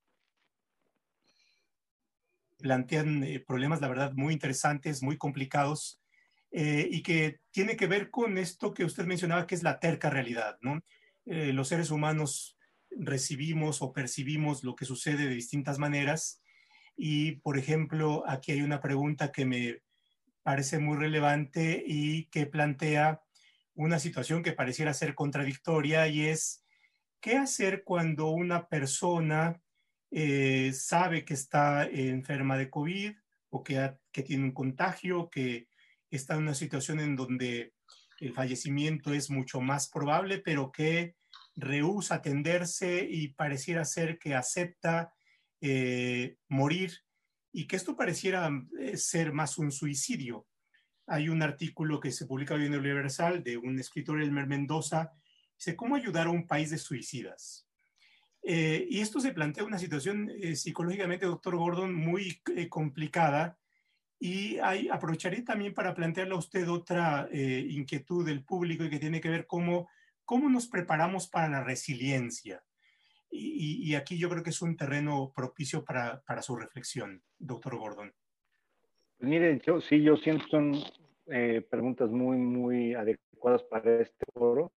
[SPEAKER 1] plantean eh, problemas, la verdad, muy interesantes, muy complicados, y que tiene que ver con esto que usted mencionaba, que es la terca realidad, ¿no? Los seres humanos recibimos o percibimos lo que sucede de distintas maneras, y, por ejemplo, aquí hay una pregunta que me parece muy relevante y que plantea una situación que pareciera ser contradictoria y es qué hacer cuando una persona eh, sabe que está enferma de COVID o que, que tiene un contagio, que está en una situación en donde el fallecimiento es mucho más probable, pero que rehúsa atenderse y pareciera ser que acepta eh, morir y que esto pareciera eh, ser más un suicidio. Hay un artículo que se publica hoy en el Universal de un escritor, Elmer Mendoza, dice, ¿cómo ayudar a un país de suicidas? Eh, y esto se plantea una situación psicológicamente, doctor Gordon, muy complicada. Y hay, aprovecharé también para plantearle a usted otra inquietud del público y que tiene que ver cómo, cómo nos preparamos para la resiliencia. Y, y aquí yo creo que es un terreno propicio para, para su reflexión, doctor Gordon.
[SPEAKER 2] Pues mire, yo sí, yo siento son eh, preguntas muy, muy adecuadas para este foro.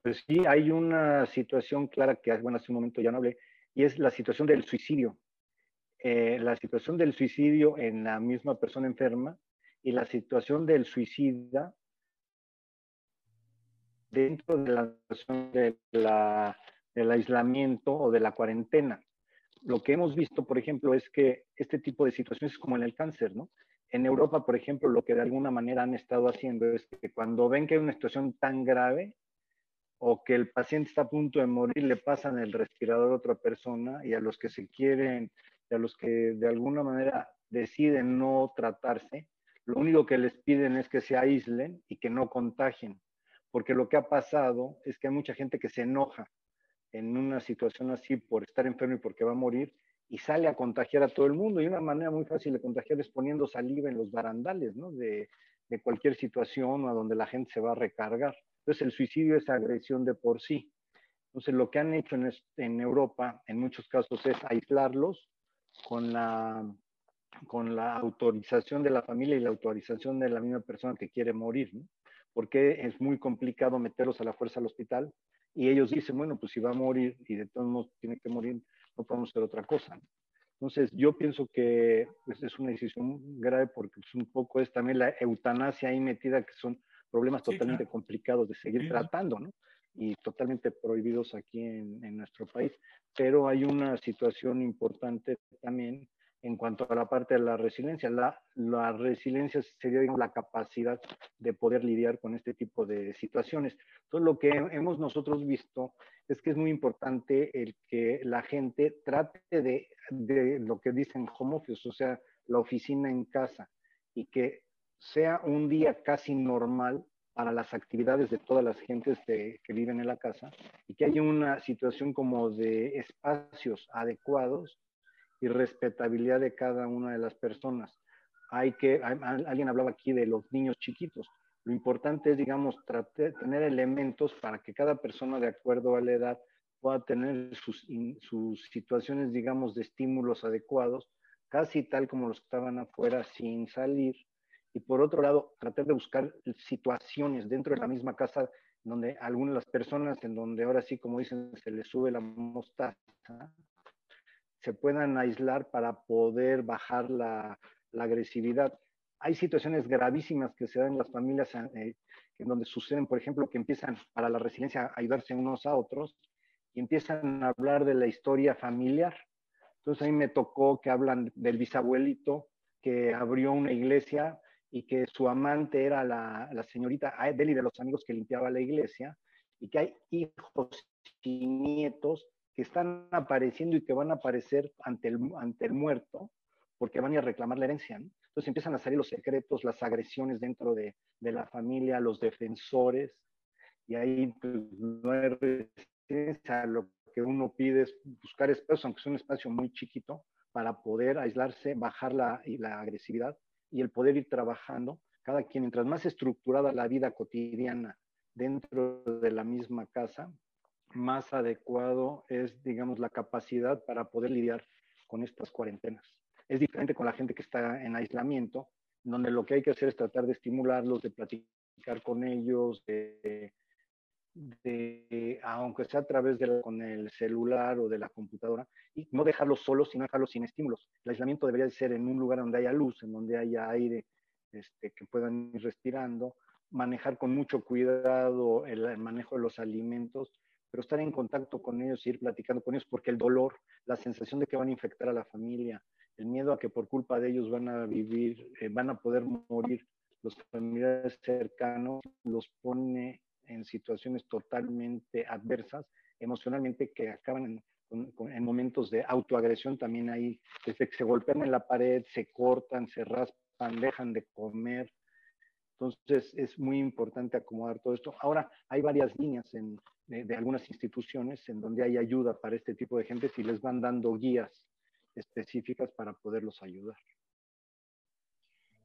[SPEAKER 2] Pues sí, hay una situación clara que, bueno, hace un momento ya no hablé, y es la situación del suicidio. Eh, la situación del suicidio en la misma persona enferma y la situación del suicida dentro de la situación de la, del aislamiento o de la cuarentena lo que hemos visto, por ejemplo, es que este tipo de situaciones es como en el cáncer, ¿no? En Europa, por ejemplo, lo que de alguna manera han estado haciendo es que cuando ven que hay una situación tan grave o que el paciente está a punto de morir, le pasan el respirador a otra persona y a los que se quieren, y a los que de alguna manera deciden no tratarse, lo único que les piden es que se aíslen y que no contagien, porque lo que ha pasado es que hay mucha gente que se enoja en una situación así por estar enfermo y porque va a morir y sale a contagiar a todo el mundo. Y una manera muy fácil de contagiar es poniendo saliva en los barandales, ¿no? De, cualquier situación o a donde la gente se va a recargar. Entonces, el suicidio es agresión de por sí. Entonces, lo que han hecho en, en Europa, en muchos casos, es aislarlos con la, con la autorización de la familia y la autorización de la misma persona que quiere morir, ¿no? porque es muy complicado meterlos a la fuerza al hospital y ellos dicen, bueno, pues si va a morir y de todos modos tiene que morir, no podemos hacer otra cosa. Entonces, yo pienso que pues, es una decisión grave porque es un poco es también la eutanasia ahí metida, que son problemas totalmente complicados de seguir tratando, ¿no? Y totalmente prohibidos aquí en, en nuestro país. Pero hay una situación importante también en cuanto a la parte de la resiliencia. La, la resiliencia sería digamos, la capacidad de poder lidiar con este tipo de situaciones. Entonces, lo que hemos nosotros visto es que es muy importante el que la gente trate de, de lo que dicen home office, o sea, la oficina en casa, y que sea un día casi normal para las actividades de todas las gentes que viven en la casa y que haya una situación como de espacios adecuados y respetabilidad de cada una de las personas. Hay que, alguien hablaba aquí de los niños chiquitos. Lo importante es, digamos, tratar, tener elementos para que cada persona, de acuerdo a la edad, pueda tener sus, sus situaciones, digamos, de estímulos adecuados, casi tal como los que estaban afuera sin salir. Y por otro lado, tratar de buscar situaciones dentro de la misma casa donde algunas de las personas, en donde ahora sí, como dicen, se les sube la mostaza, se puedan aislar para poder bajar la, agresividad. Hay situaciones gravísimas que se dan en las familias eh, en donde suceden, por ejemplo, que empiezan para la resiliencia a ayudarse unos a otros y empiezan a hablar de la historia familiar. Entonces a mí me tocó que hablan del bisabuelito que abrió una iglesia y que su amante era la, la señorita y de los amigos que limpiaba la iglesia y que hay hijos y nietos que están apareciendo y que van a aparecer ante el, ante el muerto porque van a reclamar la herencia. Entonces empiezan a salir los secretos, las agresiones dentro de, de la familia, los defensores, y ahí pues, no hay resistencia. Lo que uno pide es buscar espacios, aunque sea un espacio muy chiquito, para poder aislarse, bajar la, la agresividad y el poder ir trabajando. Cada quien, mientras más estructurada la vida cotidiana dentro de la misma casa, más adecuado es, digamos, la capacidad para poder lidiar con estas cuarentenas. Es diferente con la gente que está en aislamiento, donde lo que hay que hacer es tratar de estimularlos, de platicar con ellos, de, aunque sea a través de con el celular o de la computadora, y no dejarlos solos, sino dejarlos sin estímulos. El aislamiento debería ser en un lugar donde haya luz, en donde haya aire, este, que puedan ir respirando, manejar con mucho cuidado el manejo de los alimentos, pero estar en contacto con ellos ir platicando con ellos, porque el dolor, la sensación de que van a infectar a la familia, el miedo a que por culpa de ellos van a vivir, eh, van a poder morir los familiares cercanos, los pone en situaciones totalmente adversas, emocionalmente, que acaban en, en momentos de autoagresión también ahí, desde que se golpean en la pared, se cortan, se raspan, dejan de comer, entonces, es muy importante acomodar todo esto. Ahora, hay varias líneas de, algunas instituciones en donde hay ayuda para este tipo de gente y les van dando guías específicas para poderlos ayudar.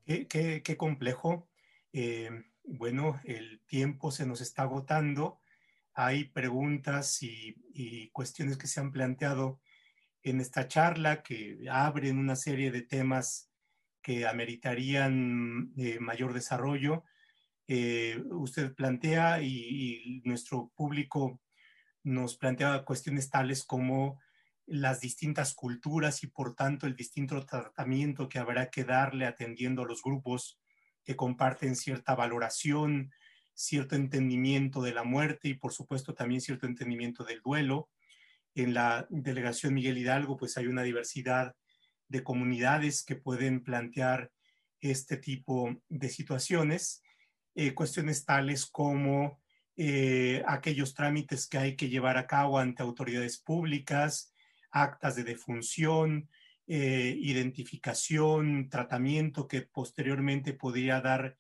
[SPEAKER 1] Qué, complejo. Eh, bueno, el tiempo se nos está agotando. Hay preguntas y cuestiones que se han planteado en esta charla que abren una serie de temas que ameritarían eh, mayor desarrollo. Eh, usted plantea y, nuestro público nos plantea cuestiones tales como las distintas culturas y por tanto el distinto tratamiento que habrá que darle atendiendo a los grupos que comparten cierta valoración, cierto entendimiento de la muerte y por supuesto también cierto entendimiento del duelo. En la delegación Miguel Hidalgo pues hay una diversidad de comunidades que pueden plantear este tipo de situaciones, eh, cuestiones tales como eh, aquellos trámites que hay que llevar a cabo ante autoridades públicas, actas de defunción, eh, identificación, tratamiento que posteriormente podría dar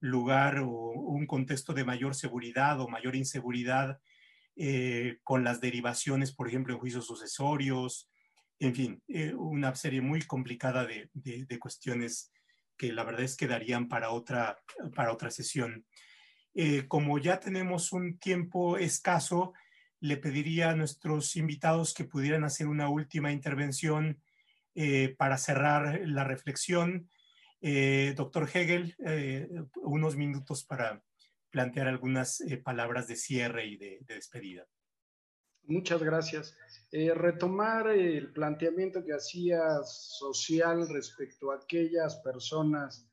[SPEAKER 1] lugar o un contexto de mayor seguridad o mayor inseguridad con las derivaciones, por ejemplo, en juicios sucesorios, en fin, eh, una serie muy complicada de, cuestiones que la verdad es que darían para otra, para otra sesión. Eh, como ya tenemos un tiempo escaso, le pediría a nuestros invitados que pudieran hacer una última intervención para cerrar la reflexión. doctor Hegel, unos minutos para, plantear algunas eh, palabras de cierre y de, despedida.
[SPEAKER 3] Muchas gracias. Eh, retomar el planteamiento que hacía social respecto a aquellas personas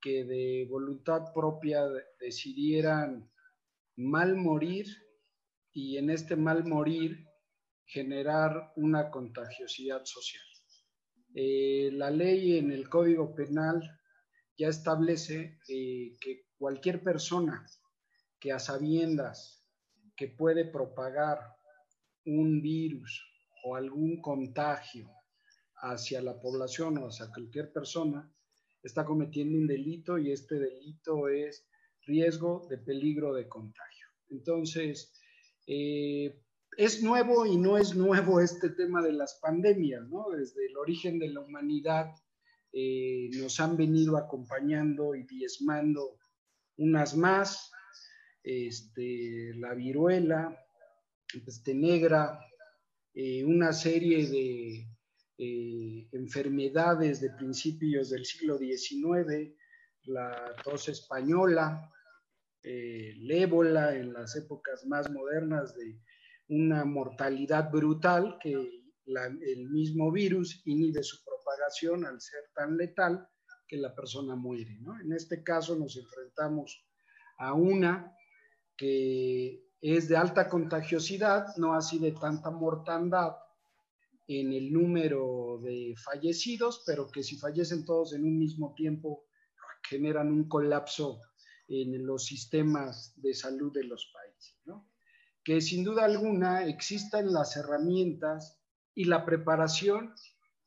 [SPEAKER 3] que de voluntad propia decidieran mal morir y en este mal morir generar una contagiosidad social. Eh, la ley en el Código Penal ya establece que cualquier persona que a sabiendas que puede propagar un virus o algún contagio hacia la población o hacia cualquier persona, está cometiendo un delito y este delito es riesgo de peligro de contagio. Entonces, eh, es nuevo y no es nuevo este tema de las pandemias, ¿no? Desde el origen de la humanidad eh, nos han venido acompañando y diezmando unas más, este, la viruela, este, negra, eh, una serie de eh, enfermedades de principios del siglo XIX, la tos española, eh, el ébola en las épocas más modernas de una mortalidad brutal que el mismo virus inhibe su propagación al ser tan letal que la persona muere. ¿no? En este caso nos enfrentamos a una que es de alta contagiosidad, no así de tanta mortandad en el número de fallecidos, pero que si fallecen todos en un mismo tiempo generan un colapso en los sistemas de salud de los países. Que sin duda alguna existan las herramientas y la preparación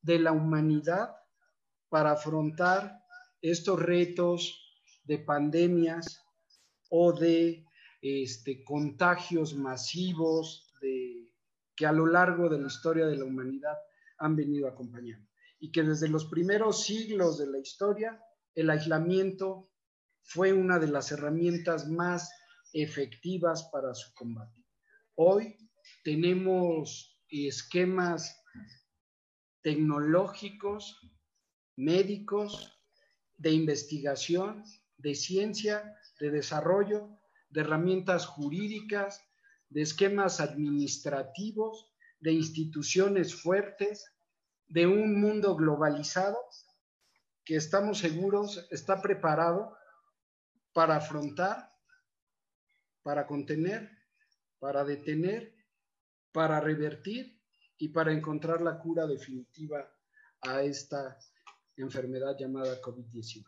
[SPEAKER 3] de la humanidad para afrontar estos retos de pandemias o de este, contagios masivos que a lo largo de la historia de la humanidad han venido acompañando. Y que desde los primeros siglos de la historia, el aislamiento fue una de las herramientas más efectivas para su combate. Hoy tenemos esquemas tecnológicos médicos, de investigación, de ciencia, de desarrollo, de herramientas jurídicas, de esquemas administrativos, de instituciones fuertes, de un mundo globalizado que estamos seguros está preparado para afrontar, para contener, para detener, para revertir y para encontrar la cura definitiva a esta enfermedad llamada COVID-19.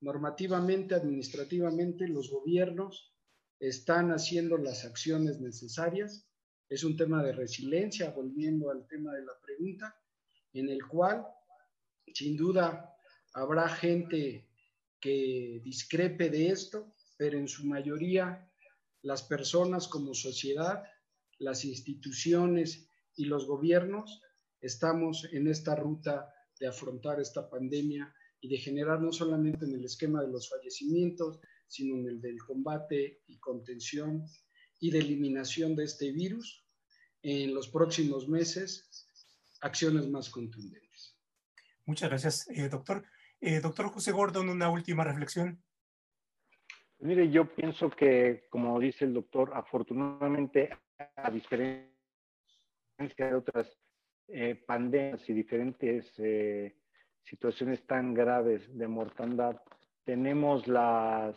[SPEAKER 3] Normativamente, administrativamente, los gobiernos están haciendo las acciones necesarias. Es un tema de resiliencia, volviendo al tema de la pregunta, en el cual, sin duda, habrá gente que discrepe de esto, pero en su mayoría las personas como sociedad, las instituciones y los gobiernos estamos en esta ruta de afrontar esta pandemia y de generar no solamente en el esquema de los fallecimientos, sino en el del combate y contención y de eliminación de este virus en los próximos meses, acciones más contundentes.
[SPEAKER 1] Muchas gracias, eh, doctor. Eh, doctor José Gordon, una última reflexión.
[SPEAKER 2] Mire, yo pienso que, como dice el doctor, afortunadamente, a diferencia de otras eh, pandemias y diferentes eh, situaciones tan graves de mortandad, tenemos las,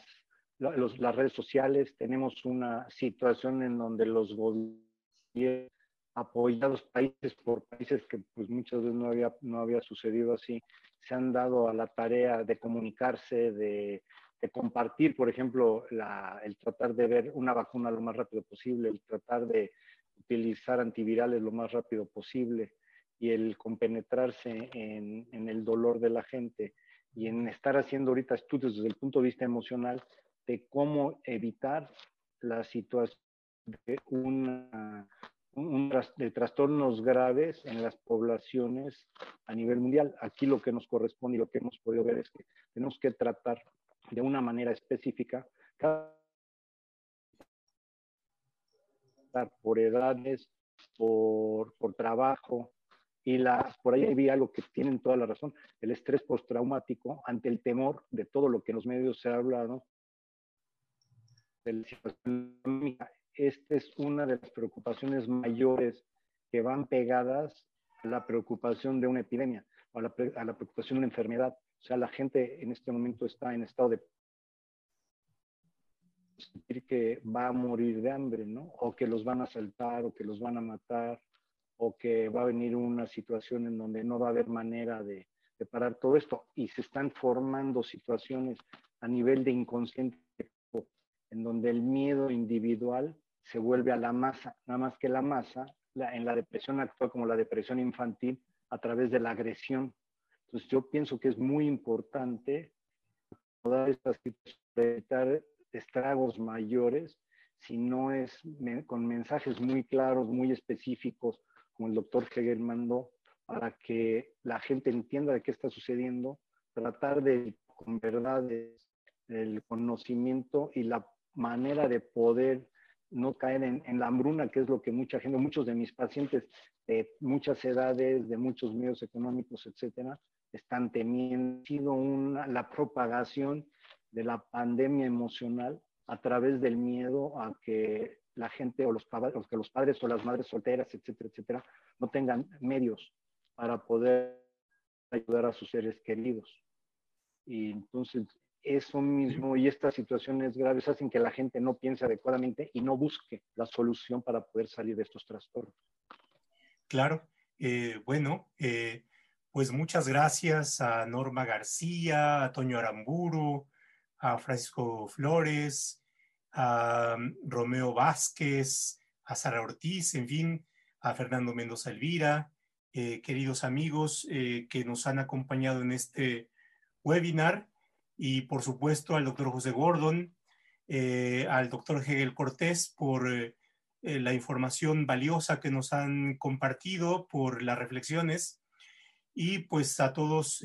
[SPEAKER 2] las redes sociales, tenemos una situación en donde los gobiernos apoyados países por países que pues muchas veces no había, no había sucedido así, se han dado a la tarea de comunicarse, de, de compartir, por ejemplo, la, el tratar de ver una vacuna lo más rápido posible, el tratar de utilizar antivirales lo más rápido posible, y el compenetrarse en, en el dolor de la gente y en estar haciendo ahorita estudios desde el punto de vista emocional de cómo evitar la situación de, una, de trastornos graves en las poblaciones a nivel mundial. Aquí lo que nos corresponde y lo que hemos podido ver es que tenemos que tratar de una manera específica cada por edades, por, por trabajo, y la, por ahí vi algo que tienen toda la razón, el estrés postraumático ante el temor de todo lo que en los medios se ha hablado de la situación Esta es una de las preocupaciones mayores que van pegadas a la preocupación de una epidemia, a la, a la preocupación de una enfermedad. O sea, la gente en este momento está en estado de sentir que va a morir de hambre, ¿no? O que los van a asaltar, o que los van a matar, o que va a venir una situación en donde no va a haber manera de, de parar todo esto. Y se están formando situaciones a nivel de inconsciente, en donde el miedo individual se vuelve a la masa, nada más que la masa, en la depresión actual como la depresión infantil, a través de la agresión. Entonces yo pienso que es muy importante todas estas evitar estragos mayores si no es con mensajes muy claros, muy específicos, como el doctor Hegel mandó, para que la gente entienda de qué está sucediendo, tratar de, con verdad, el conocimiento y la manera de poder no caer en, la hambruna, que es lo que mucha gente, muchos de mis pacientes de muchas edades, de muchos medios económicos, etcétera, están temiendo sido una, la propagación de la pandemia emocional a través del miedo a que la gente o los, o que los padres o las madres solteras, etcétera, etcétera, no tengan medios para poder ayudar a sus seres queridos. Y entonces eso mismo y estas situaciones graves hacen que la gente no piense adecuadamente y no busque la solución para poder salir de estos trastornos.
[SPEAKER 1] Claro, eh, bueno, eh, pues muchas gracias a Norma García, a Toño Aramburu, a Francisco Flores, a Romeo Vázquez, a Sara Ortiz, en fin, a Fernando Mendoza Elvira, eh, queridos amigos que nos han acompañado en este webinar y por supuesto al doctor José Gordon, eh, al doctor Hegel Cortés por la información valiosa que nos han compartido, por las reflexiones y pues a todos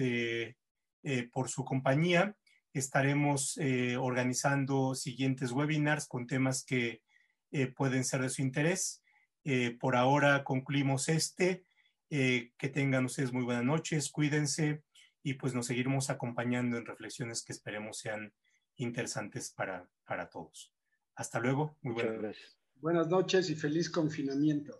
[SPEAKER 1] por su compañía estaremos eh, organizando siguientes webinars con temas que eh, pueden ser de su interés. Eh, por ahora concluimos este. que tengan ustedes muy buenas noches, cuídense y pues nos seguiremos acompañando en reflexiones que esperemos sean interesantes para, para todos. Hasta luego, muy buenas
[SPEAKER 3] noches. Buenas noches y feliz confinamiento.